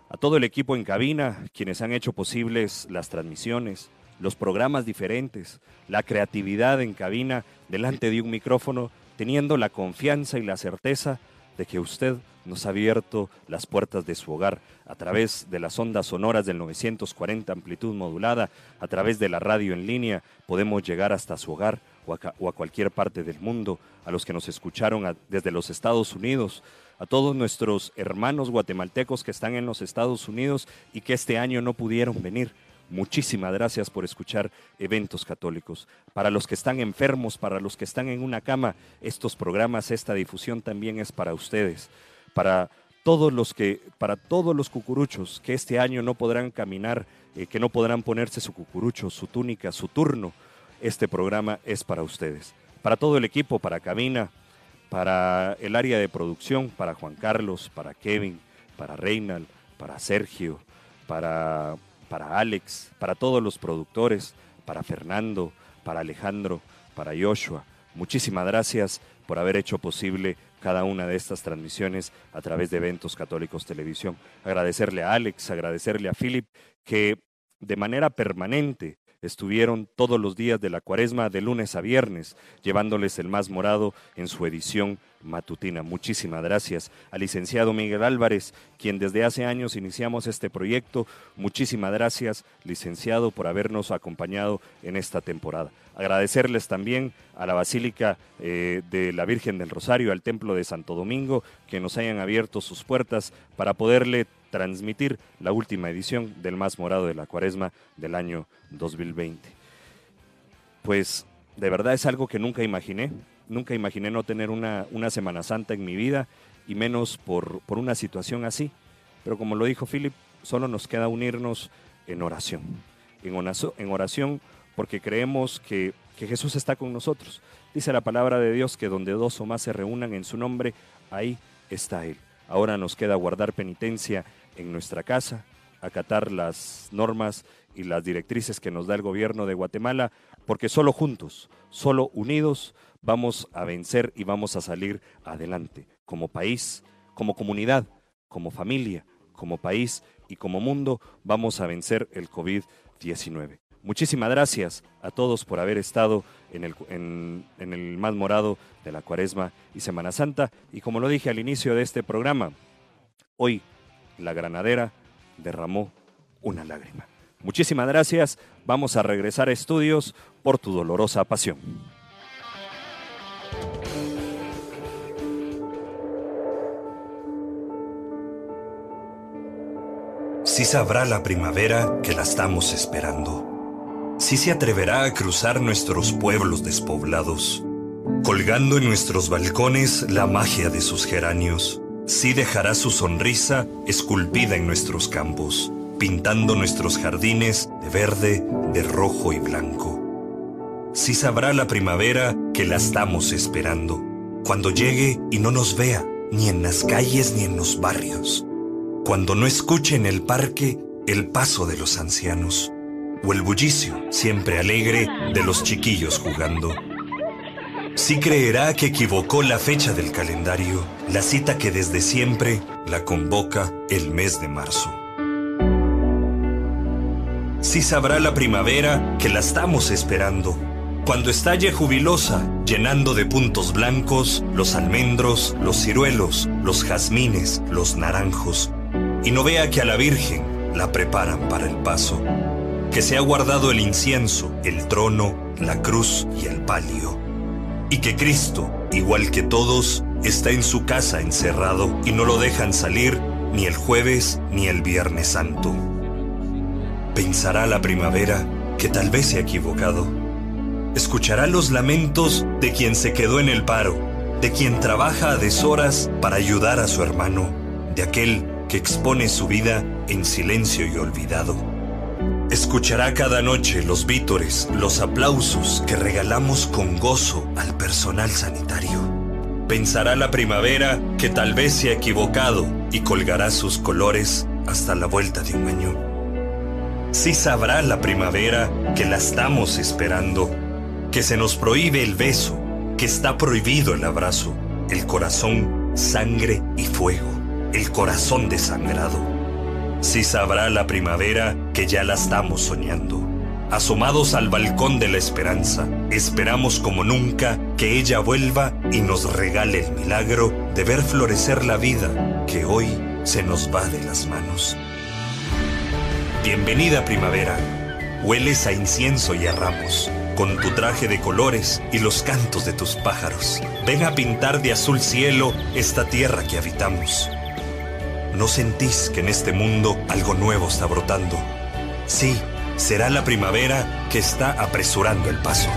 A todo el equipo en cabina, quienes han hecho posibles las transmisiones, los programas diferentes, la creatividad en cabina delante de un micrófono, teniendo la confianza y la certeza de que usted nos ha abierto las puertas de su hogar a través de las ondas sonoras del 940 amplitud modulada, a través de la radio en línea, podemos llegar hasta su hogar o a, cualquier parte del mundo, a los que nos escucharon desde los Estados Unidos, a todos nuestros hermanos guatemaltecos que están en los Estados Unidos y que este año no pudieron venir. Muchísimas gracias por escuchar eventos católicos. Para los que están enfermos, para los que están en una cama, estos programas, esta difusión también es para ustedes. Para todos los que, para todos los cucuruchos que este año no podrán caminar, eh, que no podrán ponerse su cucurucho, su túnica, su turno, este programa es para ustedes. Para todo el equipo, para Cabina, para el área de producción, para Juan Carlos, para Kevin, para Reinald, para Sergio, para, para Alex, para todos los productores, para Fernando, para Alejandro, para Joshua. Muchísimas gracias por haber hecho posible cada una de estas transmisiones a través de Eventos Católicos Televisión. Agradecerle a Alex, agradecerle a Philip, que de manera permanente estuvieron todos los días de la cuaresma de lunes a viernes, llevándoles el más morado en su edición matutina. Muchísimas gracias al licenciado Miguel Álvarez, quien desde hace años iniciamos este proyecto. Muchísimas gracias, licenciado, por habernos acompañado en esta temporada. Agradecerles también a la Basílica eh, de la Virgen del Rosario, al Templo de Santo Domingo, que nos hayan abierto sus puertas para poderle transmitir la última edición del Más Morado de la Cuaresma del año 2020. Pues de verdad es algo que nunca imaginé, nunca imaginé no tener una, una Semana Santa en mi vida y menos por, por una situación así. Pero como lo dijo Philip, solo nos queda unirnos en oración. En oración porque creemos que, Jesús está con nosotros. Dice la palabra de Dios que donde dos o más se reúnan en su nombre, ahí está Él. Ahora nos queda guardar penitencia en nuestra casa, acatar las normas y las directrices que nos da el gobierno de Guatemala, porque solo juntos, solo unidos, vamos a vencer y vamos a salir adelante, como país, como comunidad, como familia, como país y como mundo, vamos a vencer el COVID-19. Muchísimas gracias a todos por haber estado en el, en, el más morado de la Cuaresma y Semana Santa. Y como lo dije al inicio de este programa, hoy la granadera derramó una lágrima. Muchísimas gracias. Vamos a regresar a estudios por tu dolorosa pasión. Sí sabrá la primavera que la estamos esperando Sí se atreverá a cruzar nuestros pueblos despoblados, colgando en nuestros balcones la magia de sus geranios. Sí dejará su sonrisa esculpida en nuestros campos, pintando nuestros jardines de verde, de rojo y blanco. Sí sabrá la primavera que la estamos esperando, cuando llegue y no nos vea, ni en las calles ni en los barrios, cuando no escuche en el parque el paso de los ancianos, o el bullicio, siempre alegre, de los chiquillos jugando. Sí creerá que equivocó la fecha del calendario, la cita que desde siempre la convoca el mes de marzo. Sí sabrá la primavera que la estamos esperando, cuando estalle jubilosa, llenando de puntos blancos los almendros, los ciruelos, los jazmines, los naranjos, y no vea que a la Virgen la preparan para el paso, que se ha guardado el incienso, el trono, la cruz y el palio, y que Cristo, igual que todos, está en su casa encerrado y no lo dejan salir ni el jueves ni el viernes santo. Pensará la primavera que tal vez se ha equivocado escuchará los lamentos de quien se quedó en el paro, de quien trabaja a deshoras para ayudar a su hermano, de aquel que expone su vida en silencio y olvidado. Escuchará cada noche los vítores, los aplausos que regalamos con gozo al personal sanitario. Pensará la primavera que tal vez se ha equivocado y colgará sus colores hasta la vuelta de un año. Sí sabrá la primavera que la estamos esperando que se nos prohíbe el beso, que está prohibido el abrazo, el corazón, sangre y fuego, el corazón desangrado. Si sabrá la primavera que ya la estamos soñando. Asomados al balcón de la esperanza, esperamos como nunca que ella vuelva y nos regale el milagro de ver florecer la vida que hoy se nos va de las manos. Bienvenida primavera, hueles a incienso y a ramos con tu traje de colores y los cantos de tus pájaros. Ven a pintar de azul cielo esta tierra que habitamos. ¿No sentís que en este mundo algo nuevo está brotando? Sí, será la primavera que está apresurando el paso.